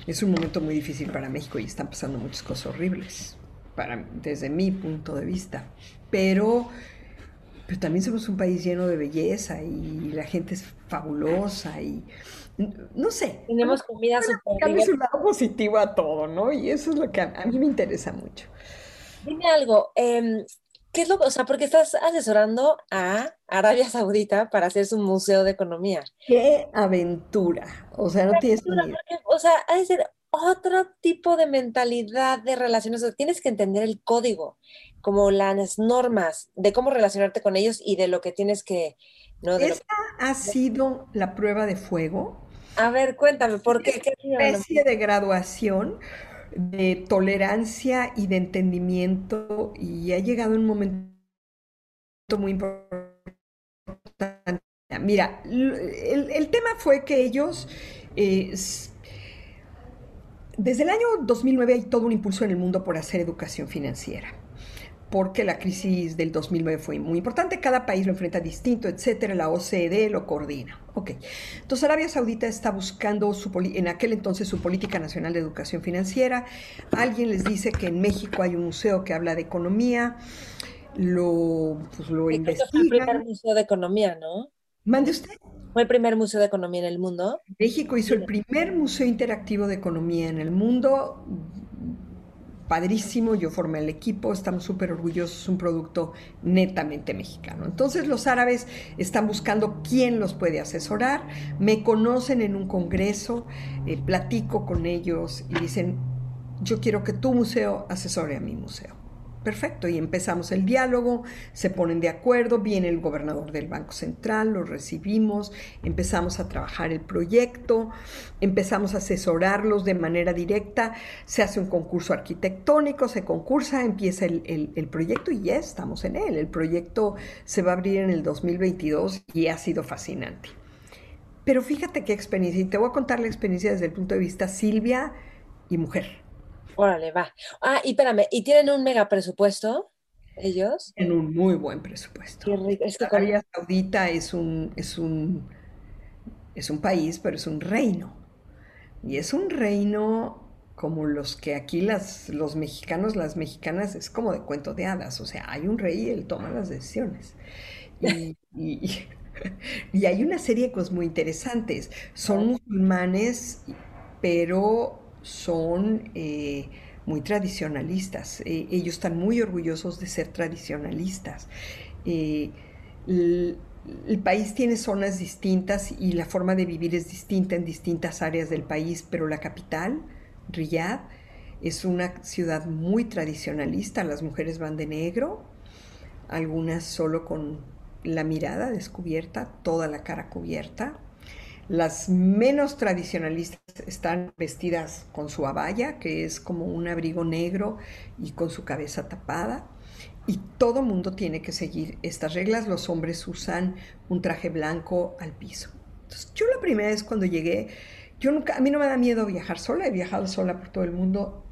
es un momento muy difícil para México y están pasando muchas cosas horribles, para, desde mi punto de vista. Pero pero también somos un país lleno de belleza y la gente es fabulosa y no sé. Tenemos comida súper un lado positivo a todo, ¿no? Y eso es lo que a, mí me interesa mucho. Dime algo, em, ¿qué es lo, o sea, porque estás asesorando a Arabia Saudita para hacer su museo de economía? ¡Qué aventura! O sea, no tienes ni O sea, ha de ser otro tipo de mentalidad de relaciones. tienes que entender el código, como las normas de cómo relacionarte con ellos y de lo que tienes que... ¿no? Esta ha sido la prueba de fuego. A ver, cuéntame, ¿por qué? ¿Qué especie de graduación de tolerancia y de entendimiento y ha llegado un momento muy importante. Mira, el, tema fue que ellos eh, desde el año 2009 hay todo un impulso en el mundo por hacer educación financiera porque la crisis del 2009 fue muy importante, cada país lo enfrenta distinto, etcétera, la OCDE lo coordina. Ok, entonces Arabia Saudita está buscando su, en aquel entonces su política nacional de educación financiera, alguien les dice que en México hay un museo que habla de economía, lo, pues, lo investigan. el primer museo de economía, ¿no? Mande usted. Fue el primer museo de economía en el mundo. México hizo el primer museo interactivo de economía en el mundo. Padrísimo, yo formé el equipo, estamos súper orgullosos, es un producto netamente mexicano. Entonces los árabes están buscando quién los puede asesorar, me conocen en un congreso, eh, platico con ellos y dicen, yo quiero que tu museo asesore a mi museo. Perfecto, y empezamos el diálogo, se ponen de acuerdo, viene el gobernador del Banco Central, lo recibimos, empezamos a trabajar el proyecto, empezamos a asesorarlos de manera directa, se hace un concurso arquitectónico, se concursa, empieza el, proyecto y ya estamos en él. El proyecto se va a abrir en el 2022 y ha sido fascinante. Pero fíjate qué experiencia, y te voy a contar la experiencia desde el punto de vista Silvia y mujer. Órale, va. Ah, y espérame, ¿y tienen un mega presupuesto ellos? Tienen un muy buen presupuesto. Qué rico. Es que Arabia Saudita es un, es un, es un país, pero es un reino. Y es un reino como los que aquí las, los mexicanos, las mexicanas, es como de cuento de hadas. O sea, hay un rey y él toma las decisiones. Y, y hay una serie de cosas muy interesantes. Son musulmanes, pero son eh, muy tradicionalistas. Eh, ellos están muy orgullosos de ser tradicionalistas. el, eh, el, país tiene zonas distintas y la forma de vivir es distinta en distintas áreas del país, pero la capital, Riyadh, es una ciudad muy tradicionalista. Las mujeres van de negro, algunas solo con la mirada descubierta, toda la cara cubierta. Las menos tradicionalistas están vestidas con su abaya, que es como un abrigo negro y con su cabeza tapada. Y todo mundo tiene que seguir estas reglas. Los hombres usan un traje blanco al piso. Yo la primera vez cuando llegué, yo nunca, a mí no me da miedo viajar sola, he viajado sola por todo el mundo,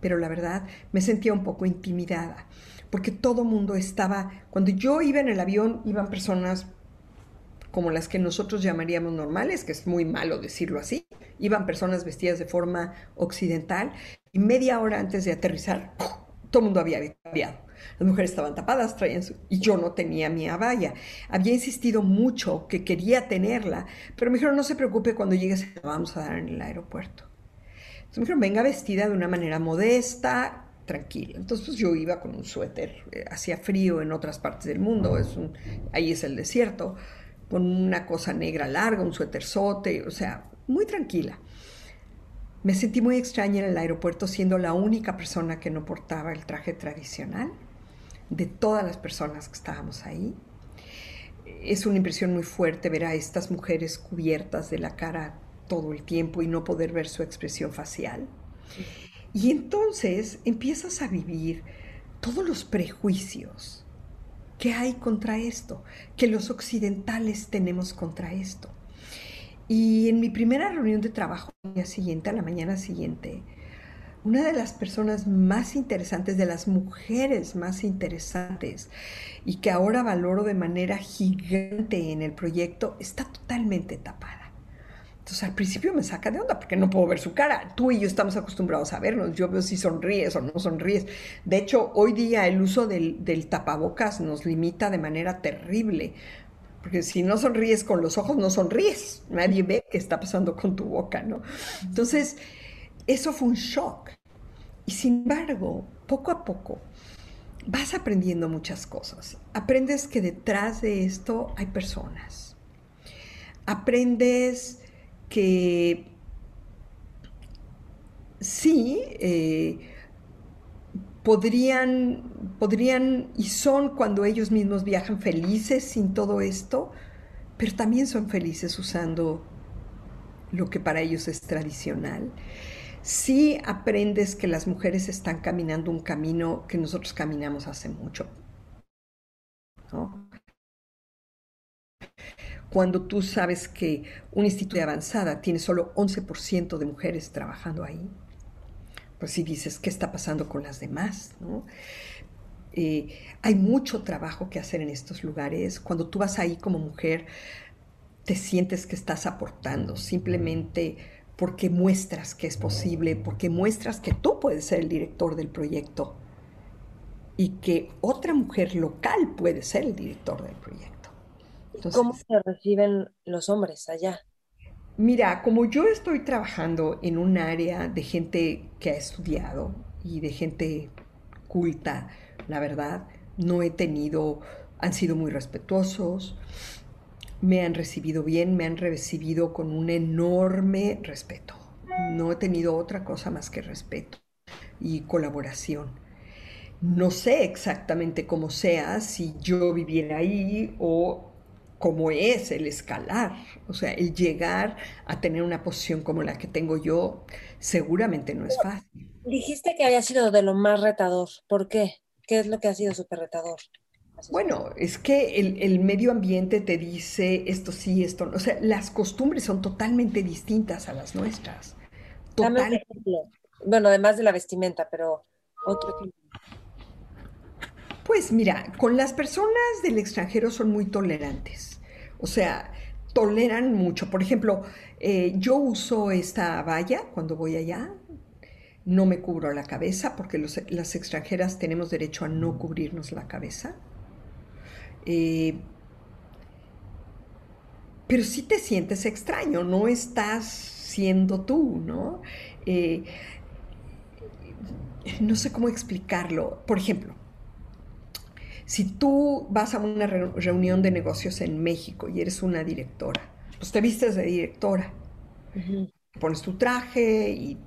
pero la verdad me sentía un poco intimidada, porque todo mundo estaba, cuando yo iba en el avión, iban personas como las que nosotros llamaríamos normales, que es muy malo decirlo así, iban personas vestidas de forma occidental, y media hora antes de aterrizar, todo el mundo había cambiado. Las mujeres estaban tapadas, traían su... y yo no tenía mi abaya. Había insistido mucho que quería tenerla, pero me dijeron, no se preocupe, cuando llegue se la vamos a dar en el aeropuerto. Entonces me dijeron, venga vestida de una manera modesta, tranquila. Entonces pues, yo iba con un suéter, eh, hacía frío en otras partes del mundo, ahí es el desierto, con una cosa negra larga, un suéter sote, o sea, muy tranquila. Me sentí muy extraña en el aeropuerto siendo la única persona que no portaba el traje tradicional de todas las personas que estábamos ahí. Es una impresión muy fuerte ver a estas mujeres cubiertas de la cara todo el tiempo y no poder ver su expresión facial. Y entonces empiezas a vivir todos los prejuicios que hay contra esto, que los occidentales tenemos contra esto. Y en mi primera reunión de trabajo, al día siguiente, a la mañana siguiente, una de las personas más interesantes, de las mujeres más interesantes y que ahora valoro de manera gigante en el proyecto, está totalmente tapada. Entonces al principio me saca de onda porque no puedo ver su cara. Tú y yo estamos acostumbrados a vernos. Yo veo si sonríes o no sonríes. De hecho, hoy día el uso del, tapabocas nos limita de manera terrible. Porque si no sonríes con los ojos, no sonríes. Nadie ve qué está pasando con tu boca, ¿no? Entonces, eso fue un shock. Y sin embargo, poco a poco, vas aprendiendo muchas cosas. Aprendes que detrás de esto hay personas. Aprendes que sí, eh, podrían, podrían y son cuando ellos mismos viajan felices sin todo esto, pero también son felices usando lo que para ellos es tradicional. Sí aprendes que las mujeres están caminando un camino que nosotros caminamos hace mucho. Cuando tú sabes que un instituto de avanzada tiene solo 11% de mujeres trabajando ahí, pues si dices, ¿qué está pasando con las demás? Eh, hay mucho trabajo que hacer en estos lugares. Cuando tú vas ahí como mujer, te sientes que estás aportando, simplemente porque muestras que es posible, porque muestras que tú puedes ser el director del proyecto y que otra mujer local puede ser el director del proyecto. ¿Cómo se reciben los hombres allá? Mira, como yo estoy trabajando en un área de gente que ha estudiado y de gente culta, la verdad, no he tenido, han sido muy respetuosos, me han recibido bien, me han recibido con un enorme respeto. No he tenido otra cosa más que respeto y colaboración. No sé exactamente cómo sea si yo viviera ahí o cómo es el escalar, o sea, el llegar a tener una posición como la que tengo yo, seguramente no es fácil. Dijiste que había sido de lo más retador. ¿Por qué? ¿Qué es lo que ha sido súper retador? Bueno, es que el, medio ambiente te dice esto sí, esto no. O sea, las costumbres son totalmente distintas a las nuestras. Total... Bueno, además de la vestimenta, pero otro ejemplo. Pues mira, con las personas del extranjero son muy tolerantes. O sea, toleran mucho. Por ejemplo, eh, yo uso esta valla cuando voy allá. No me cubro la cabeza porque las extranjeras tenemos derecho a no cubrirnos la cabeza. Eh, pero sí te sientes extraño, no estás siendo tú, ¿no? Eh, no sé cómo explicarlo. Por ejemplo, si tú vas a una reunión de negocios en México y eres una directora, pues te vistes de directora, pones tu traje y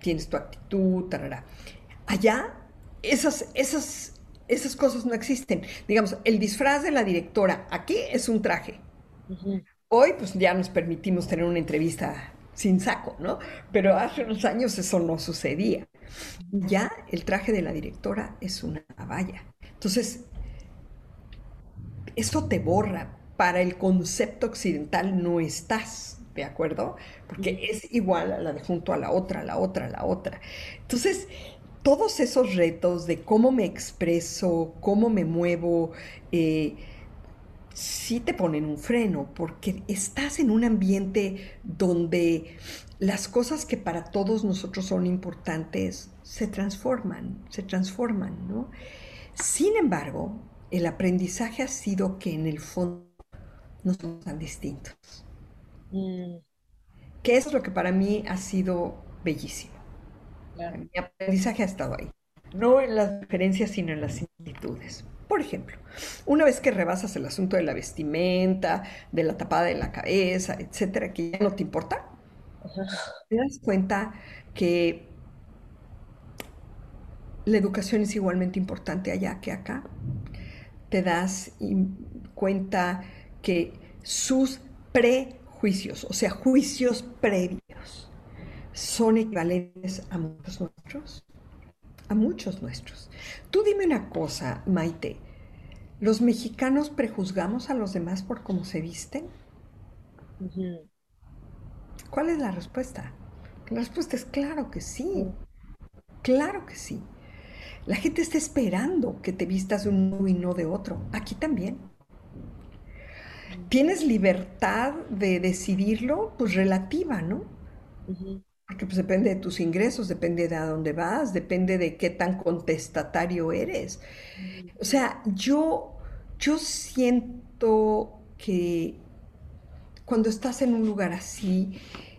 tienes tu actitud, tarara. Allá, esas, esas esas cosas no existen. Digamos, el disfraz de la directora aquí es un traje. Hoy pues ya nos permitimos tener una entrevista sin saco, ¿no? Pero hace unos años eso no sucedía. Ya el traje de la directora es una valla. Entonces, eso te borra. Para el concepto occidental no estás, ¿de acuerdo? Porque es igual a la de junto a la otra, a la otra, a la otra. Entonces, todos esos retos de cómo me expreso, cómo me muevo, eh, sí te ponen un freno, porque estás en un ambiente donde las cosas que para todos nosotros son importantes se transforman, se transforman, ¿no? Sin embargo, el aprendizaje ha sido que en el fondo no somos tan distintos. Mm. Que eso es lo que para mí ha sido bellísimo. Mi aprendizaje ha estado ahí. No en las diferencias, sino en las similitudes. Por ejemplo, una vez que rebasas el asunto de la vestimenta, de la tapada de la cabeza, etcétera, que ya no te importa, te das cuenta que la educación es igualmente importante allá que acá. Te das cuenta que sus prejuicios, o sea, juicios previos, son equivalentes a muchos nuestros. A muchos nuestros. Tú dime una cosa, Maite. ¿Los mexicanos prejuzgamos a los demás por cómo se visten? ¿Cuál es la respuesta? La respuesta es claro que sí. Claro que sí. La gente está esperando que te vistas de un modo y no de otro. Aquí también. ¿Tienes libertad de decidirlo? Pues relativa, ¿no? Porque pues depende de tus ingresos, depende de a dónde vas, depende de qué tan contestatario eres. O sea, yo, yo siento que cuando estás en un lugar así,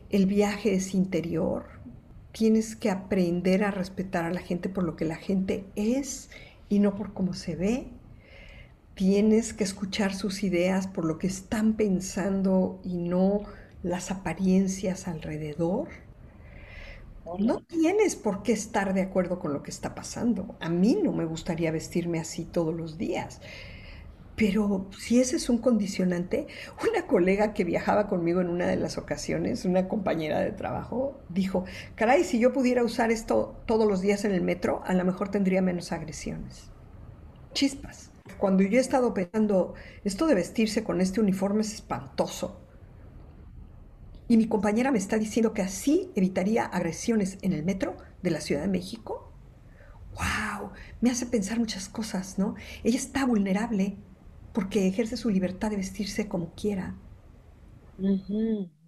el viaje es interior. Tienes que aprender a respetar a la gente por lo que la gente es y no por cómo se ve tienes que escuchar sus ideas por lo que están pensando y no las apariencias alrededor. No tienes por qué estar de acuerdo con lo que está pasando. A mí no me gustaría vestirme así todos los días. Pero si ese es un condicionante, una colega que viajaba conmigo en una de las ocasiones, una compañera de trabajo, dijo, caray, si yo pudiera usar esto todos los días en el metro, a lo mejor tendría menos agresiones. Chispas cuando yo he estado pensando, esto de vestirse con este uniforme es espantoso. Y mi compañera me está diciendo que así evitaría agresiones en el metro de la Ciudad de México. ¡Wow! Me hace pensar muchas cosas, ¿no? Ella está vulnerable porque ejerce su libertad de vestirse como quiera.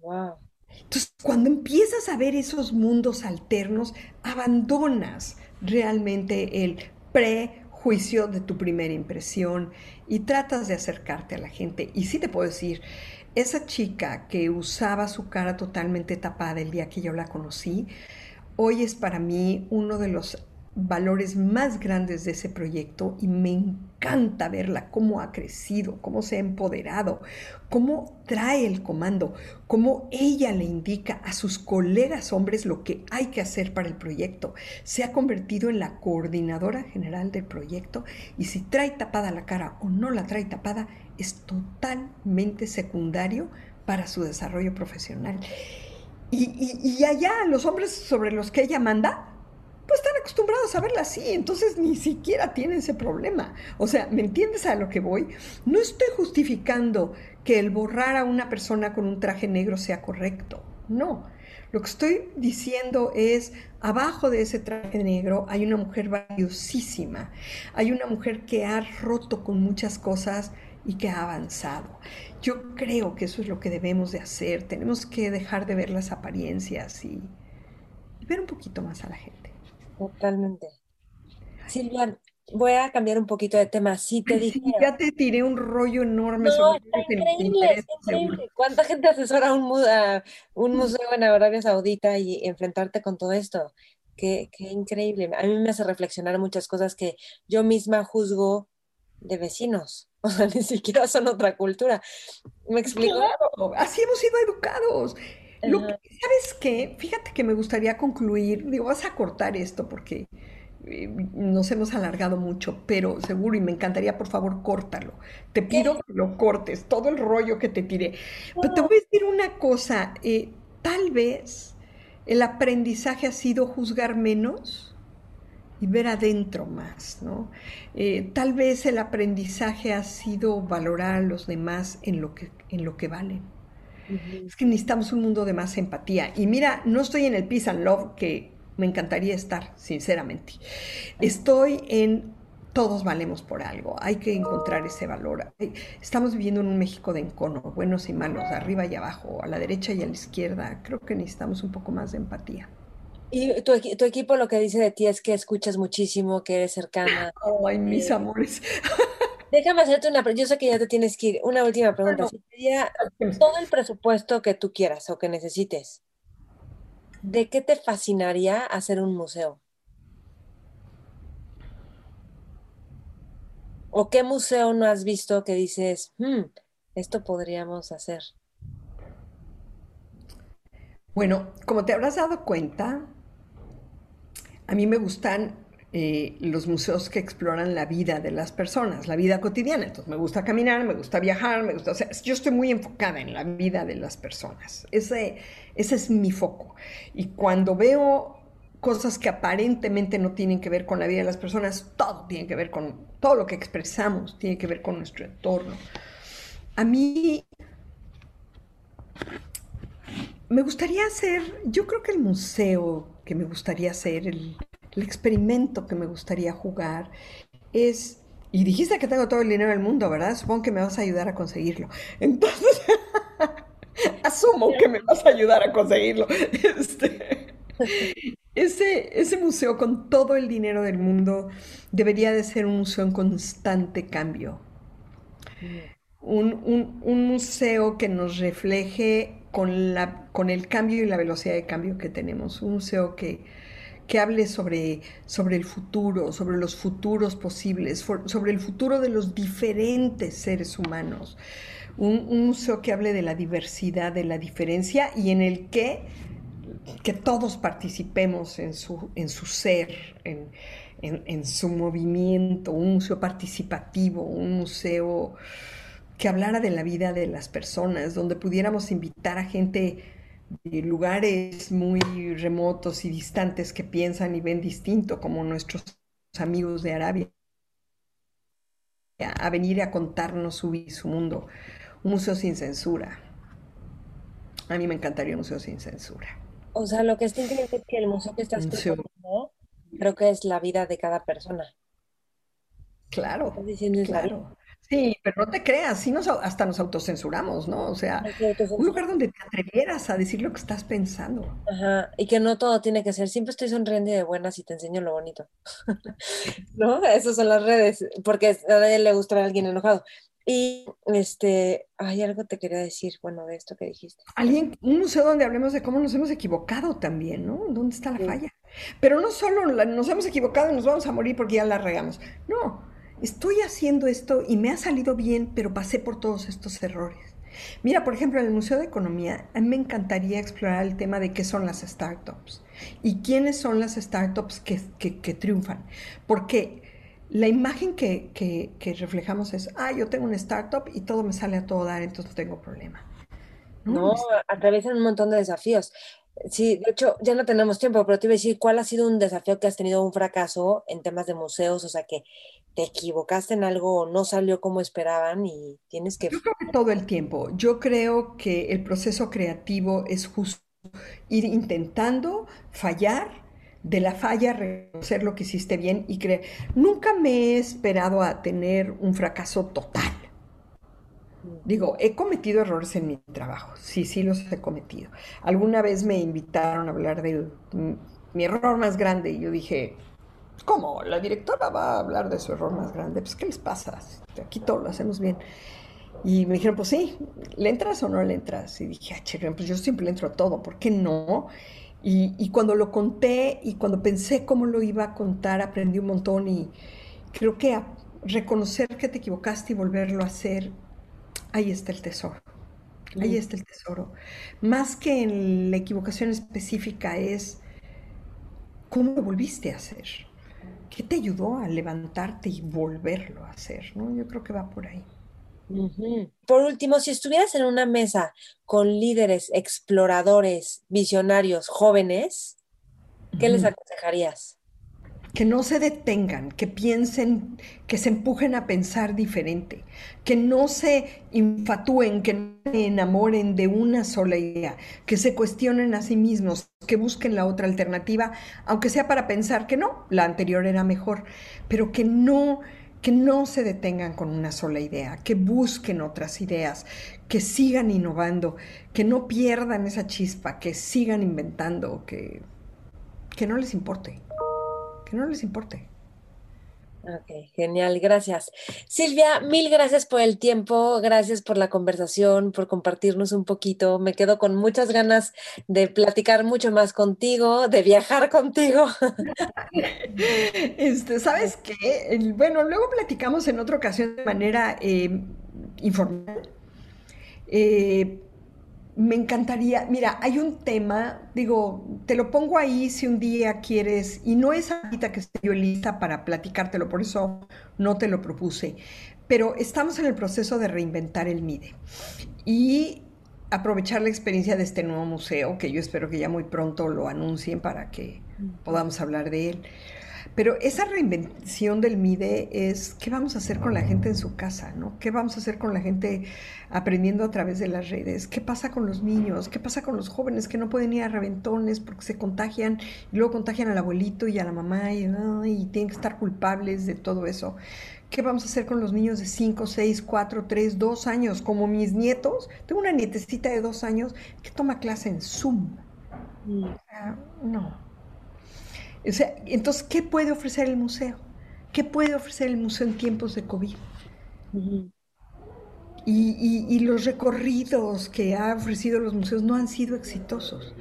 wow. Entonces, cuando empiezas a ver esos mundos alternos, abandonas realmente el pre juicio de tu primera impresión y tratas de acercarte a la gente. Y sí te puedo decir, esa chica que usaba su cara totalmente tapada el día que yo la conocí, hoy es para mí uno de los valores más grandes de ese proyecto y me encanta verla, cómo ha crecido, cómo se ha empoderado, cómo trae el comando, cómo ella le indica a sus colegas hombres lo que hay que hacer para el proyecto. Se ha convertido en la coordinadora general del proyecto y si trae tapada la cara o no la trae tapada es totalmente secundario para su desarrollo profesional. Y, y allá los hombres sobre los que ella manda, pues están acostumbrados a verla así, entonces ni siquiera tienen ese problema. O sea, ¿me entiendes a lo que voy? No estoy justificando que el borrar a una persona con un traje negro sea correcto, no. Lo que estoy diciendo es, abajo de ese traje negro hay una mujer valiosísima, hay una mujer que ha roto con muchas cosas y que ha avanzado. Yo creo que eso es lo que debemos de hacer, tenemos que dejar de ver las apariencias y ver un poquito más a la gente. Totalmente. Silvia, voy a cambiar un poquito de tema. Sí, te dije. ya te tiré un rollo enorme no, sobre está increíble, increíble. ¿Cuánta gente asesora un, un museo en Arabia Saudita y enfrentarte con todo esto? Qué, qué increíble. A mí me hace reflexionar muchas cosas que yo misma juzgo de vecinos. O sea, ni siquiera son otra cultura. ¿Me explico? Claro, así hemos sido educados. ¿Sabes qué? Fíjate que me gustaría concluir, digo, vas a cortar esto porque eh, nos hemos alargado mucho, pero seguro y me encantaría, por favor, córtalo. Te pido que lo cortes, todo el rollo que te tiré. Pero te voy a decir una cosa, eh, tal vez el aprendizaje ha sido juzgar menos y ver adentro más, ¿no? Eh, tal vez el aprendizaje ha sido valorar a los demás en lo que, en lo que valen. Es que necesitamos un mundo de más empatía. Y mira, no estoy en el peace and love que me encantaría estar, sinceramente. Estoy en todos valemos por algo, hay que encontrar ese valor. Estamos viviendo en un México de encono, buenos y malos, arriba y abajo, a la derecha y a la izquierda. Creo que necesitamos un poco más de empatía. Y tu, equipo lo que dice de ti es que escuchas muchísimo, que eres cercana. Ay, mis amores. Déjame hacerte una pregunta. Yo sé que ya te tienes que ir. Una última pregunta. Si todo el presupuesto que tú quieras o que necesites, ¿de qué te fascinaría hacer un museo? ¿O qué museo no has visto que dices, hmm, esto podríamos hacer? Bueno, como te habrás dado cuenta, a mí me gustan eh, los museos que exploran la vida de las personas, la vida cotidiana. Entonces me gusta caminar, me gusta viajar, me gusta, yo estoy muy enfocada en la vida de las personas. Ese, ese es mi foco. Y cuando veo cosas que aparentemente no tienen que ver con la vida de las personas, todo tiene que ver con, todo lo que expresamos tiene que ver con nuestro entorno. A mí me gustaría hacer, yo creo que el museo que me gustaría hacer, el, el experimento que me gustaría jugar es, y dijiste que tengo todo el dinero del mundo, ¿verdad? Supongo que me vas a ayudar a conseguirlo. Entonces, asumo que me vas a ayudar a conseguirlo. Este, ese, museo con todo el dinero del mundo debería de ser un museo en constante cambio. Un, un, museo que nos refleje con, la, con el cambio y la velocidad de cambio que tenemos. Un museo que, que hable sobre, sobre el futuro, sobre los futuros posibles, sobre el futuro de los diferentes seres humanos. Un, museo que hable de la diversidad, de la diferencia y en el que, que todos participemos en su, en su ser, en, en su movimiento, un museo participativo, un museo que hablara de la vida de las personas, donde pudiéramos invitar a gente lugares muy remotos y distantes que piensan y ven distinto, como nuestros amigos de Arabia, a venir a contarnos su, su mundo. Un museo sin censura. A mí me encantaría un museo sin censura. O sea, lo que está increíble es que el museo que estás proponiendo creo que es la vida de cada persona. Claro, claro. Sí, pero no te creas, sí nos, hasta nos autocensuramos, ¿no? O sea, un lugar donde te atrevieras a decir lo que estás pensando. Ajá, y que no todo tiene que ser, siempre estoy sonriendo de buenas y te enseño lo bonito. ¿No? Esas son las redes, porque a nadie le gusta a alguien enojado. Y este, hay algo te quería decir, bueno, de esto que dijiste. Alguien, un museo donde hablemos de cómo nos hemos equivocado también, ¿no? ¿Dónde está la falla? Pero no solo nos hemos equivocado y nos vamos a morir porque ya la regamos. No, estoy haciendo esto y me ha salido bien, pero pasé por todos estos errores. Mira, por ejemplo, en el Museo de Economía, a mí me encantaría explorar el tema de qué son las startups y quiénes son las startups que, que, triunfan. Porque la imagen que, que, reflejamos es, ah, yo tengo una startup y todo me sale a todo dar, entonces no tengo problema. No, no atraviesan un montón de desafíos. Sí, de hecho, ya no tenemos tiempo, pero te iba a decir, ¿cuál ha sido un desafío que has tenido un fracaso en temas de museos? O sea, que te equivocaste en algo, no salió como esperaban y tienes que... Yo creo que todo el tiempo. Yo creo que el proceso creativo es justo ir intentando fallar, de la falla reconocer lo que hiciste bien y creer. Nunca me he esperado a tener un fracaso total. Digo, he cometido errores en mi trabajo, sí, sí los he cometido. Alguna vez me invitaron a hablar de mi error más grande y yo dije, ¿cómo? ¿La directora va a hablar de su error más grande? Pues, ¿qué les pasa? Aquí todo lo hacemos bien. Y me dijeron, pues sí, ¿le entras o no le entras? Y dije, ah, pues yo siempre le entro a todo, ¿por qué no? Y, y, cuando lo conté y cuando pensé cómo lo iba a contar, aprendí un montón y creo que a reconocer que te equivocaste y volverlo a hacer ahí está el tesoro. Ahí está el tesoro. Más que en la equivocación específica es cómo lo volviste a hacer. ¿Qué te ayudó a levantarte y volverlo a hacer? ¿no? Yo creo que va por ahí. Por último, si estuvieras en una mesa con líderes, exploradores, visionarios, jóvenes, ¿qué les aconsejarías? Que no se detengan, que piensen, que se empujen a pensar diferente, que no se infatúen, que no se enamoren de una sola idea, que se cuestionen a sí mismos, que busquen la otra alternativa, aunque sea para pensar que no, la anterior era mejor, pero que no que no se detengan con una sola idea, que busquen otras ideas, que sigan innovando, que no pierdan esa chispa, que sigan inventando, que, que no les importe que no les importe. Ok, genial, gracias. Silvia, mil gracias por el tiempo, gracias por la conversación, por compartirnos un poquito. Me quedo con muchas ganas de platicar mucho más contigo, de viajar contigo. Este, ¿Sabes qué? Bueno, luego platicamos en otra ocasión de manera eh, informal. Eh, me encantaría, mira, hay un tema, digo, te lo pongo ahí si un día quieres, y no es ahorita que esté yo lista para platicártelo, por eso no te lo propuse, pero estamos en el proceso de reinventar el MIDE y aprovechar la experiencia de este nuevo museo, que yo espero que ya muy pronto lo anuncien para que podamos hablar de él. Pero esa reinvención del MIDE es qué vamos a hacer con la gente en su casa, ¿no? ¿Qué vamos a hacer con la gente aprendiendo a través de las redes? ¿Qué pasa con los niños? ¿Qué pasa con los jóvenes que no pueden ir a reventones porque se contagian y luego contagian al abuelito y a la mamá y, y tienen que estar culpables de todo eso? ¿Qué vamos a hacer con los niños de 5, 6, 4, 3, 2 años? Como mis nietos. Tengo una nietecita de 2 años que toma clase en Zoom. Mm. no entonces, ¿qué puede ofrecer el museo? ¿Qué puede ofrecer el museo en tiempos de COVID? y, los recorridos que ha ofrecido los museos no han sido exitosos.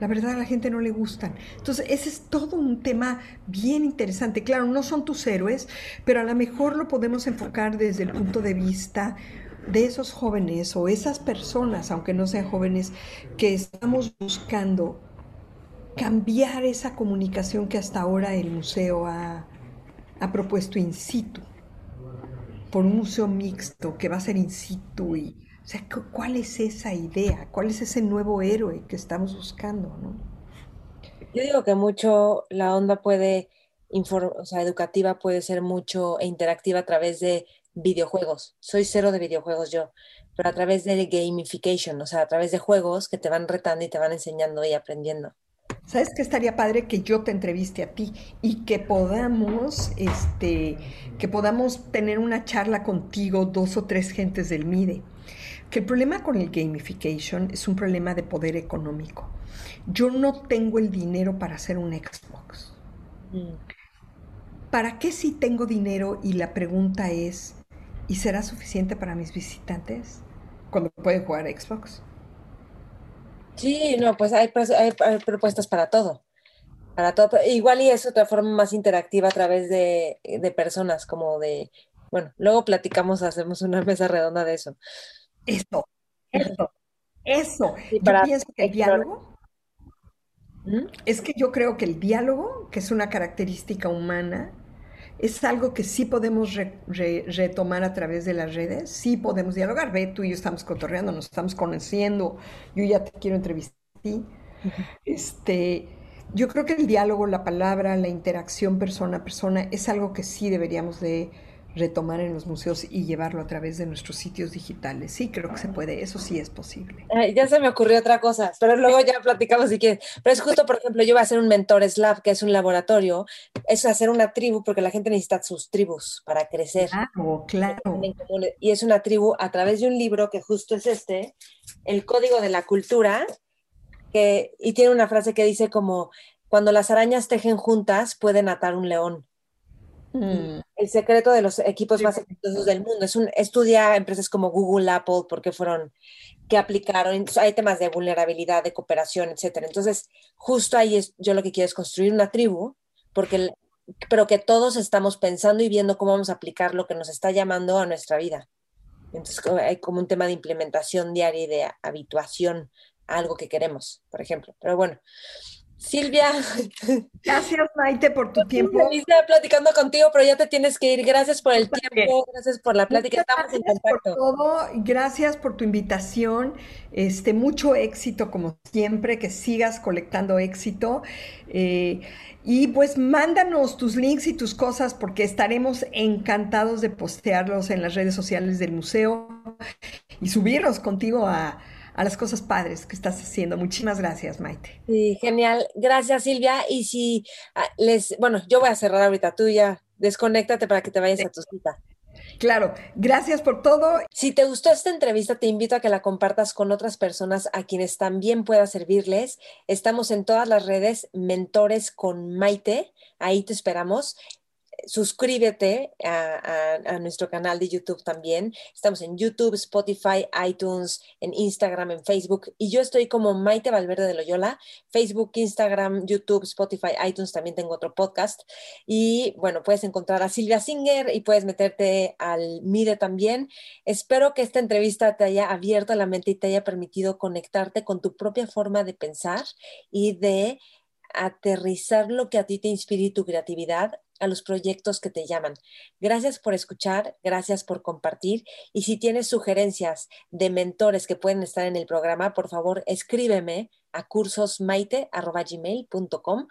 La verdad a la gente no le gustan. Entonces, ese es todo un tema bien interesante. Claro, no son tus héroes, pero a lo mejor lo podemos enfocar desde el punto de vista de esos jóvenes o esas personas, aunque no sean jóvenes, que estamos buscando cambiar esa comunicación que hasta ahora el museo ha, propuesto in situ, por un museo mixto que va a ser in situ. Y, o sea, ¿cuál es esa idea? ¿Cuál es ese nuevo héroe que estamos buscando? Yo digo que mucho la onda puede, o educativa puede ser mucho e interactiva a través de videojuegos. Soy cero de videojuegos yo, pero a través de gamification, o sea, a través de juegos que te van retando y te van enseñando y aprendiendo. ¿Sabes qué estaría padre que yo te entreviste a ti y que podamos, este, que podamos tener una charla contigo, dos o tres gentes del MIDE? Que el problema con el gamification es un problema de poder económico. Yo no tengo el dinero para hacer un Xbox. Mm. ¿Para qué si tengo dinero? Y la pregunta es, ¿y será suficiente para mis visitantes cuando pueden jugar Xbox? Sí, no, pues hay, propuestas para todo. Para todo. Igual y es otra forma más interactiva a través de, personas, como de, bueno, luego platicamos, hacemos una mesa redonda de eso. Eso, eso, eso. yo pienso que el diálogo, ¿Mm? es que yo creo que el diálogo, que es una característica humana, es algo que sí podemos retomar a través de las redes, sí podemos dialogar. Ve, tú y yo estamos cotorreando, nos estamos conociendo, yo ya te quiero entrevistar a ti. Este, yo creo que el diálogo, la palabra, la interacción persona a persona es algo que sí deberíamos de retomar en los museos y llevarlo a través de nuestros sitios digitales. Sí, creo que se puede, eso sí es posible. ya se me ocurrió otra cosa, pero luego ya platicamos si quieres. Pero es justo, por ejemplo, yo voy a hacer un Mentores Lab, que es un laboratorio, es hacer una tribu, porque la gente necesita sus tribus para crecer. Claro, claro. Y es una tribu a través de un libro que justo es este, El Código de la Cultura, que, y tiene una frase que dice como, cuando las arañas tejen juntas, pueden atar un león. Mm. El secreto de los equipos más exitosos del mundo. Es un, estudia empresas como Google, Apple, porque fueron, que aplicaron, hay temas de vulnerabilidad, de cooperación, etcétera. Entonces, justo ahí es, yo lo que quiero es construir una tribu, porque, pero que todos estamos pensando y viendo cómo vamos a aplicar lo que nos está llamando a nuestra vida. Entonces, hay como un tema de implementación diaria y de habituación a algo que queremos, por ejemplo. Pero bueno, Silvia. Gracias, Maite, por tu tiempo. Feliz platicando contigo, pero ya te tienes que ir. Gracias por el tiempo, gracias por la plática. Estamos en contacto. Por todo, gracias por tu invitación. Este, mucho éxito, como siempre, que sigas colectando éxito. Eh, y pues mándanos tus links y tus cosas, porque estaremos encantados de postearlos en las redes sociales del museo y subirlos contigo a a las cosas padres que estás haciendo. Muchísimas gracias, Maite. Sí, genial. Gracias, Silvia. Y si ah, les, bueno, yo voy a cerrar ahorita, tú ya desconéctate para que te vayas a tu cita. Claro, gracias por todo. Si te gustó esta entrevista, te invito a que la compartas con otras personas a quienes también pueda servirles. Estamos en todas las redes, Mentores con Maite, ahí te esperamos suscríbete a, nuestro canal de YouTube también. Estamos en YouTube, Spotify, iTunes, en Instagram, en Facebook. Y yo estoy como Maite Valverde de Loyola. Facebook, Instagram, YouTube, Spotify, iTunes. También tengo otro podcast. Y bueno, puedes encontrar a Silvia Singer y puedes meterte al MIDE también. Espero que esta entrevista te haya abierto la mente y te haya permitido conectarte con tu propia forma de pensar y de aterrizar lo que a ti te inspira y tu creatividad a los proyectos que te llaman. Gracias por escuchar, gracias por compartir y si tienes sugerencias de mentores que pueden estar en el programa, por favor escríbeme a cursosmaite.gmail.com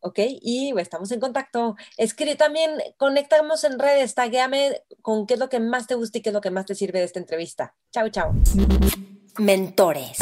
¿ok? Y estamos en contacto. Escribe también, conectamos en redes, taguéame con qué es lo que más te gusta y qué es lo que más te sirve de esta entrevista. Chao, chao. Mentores.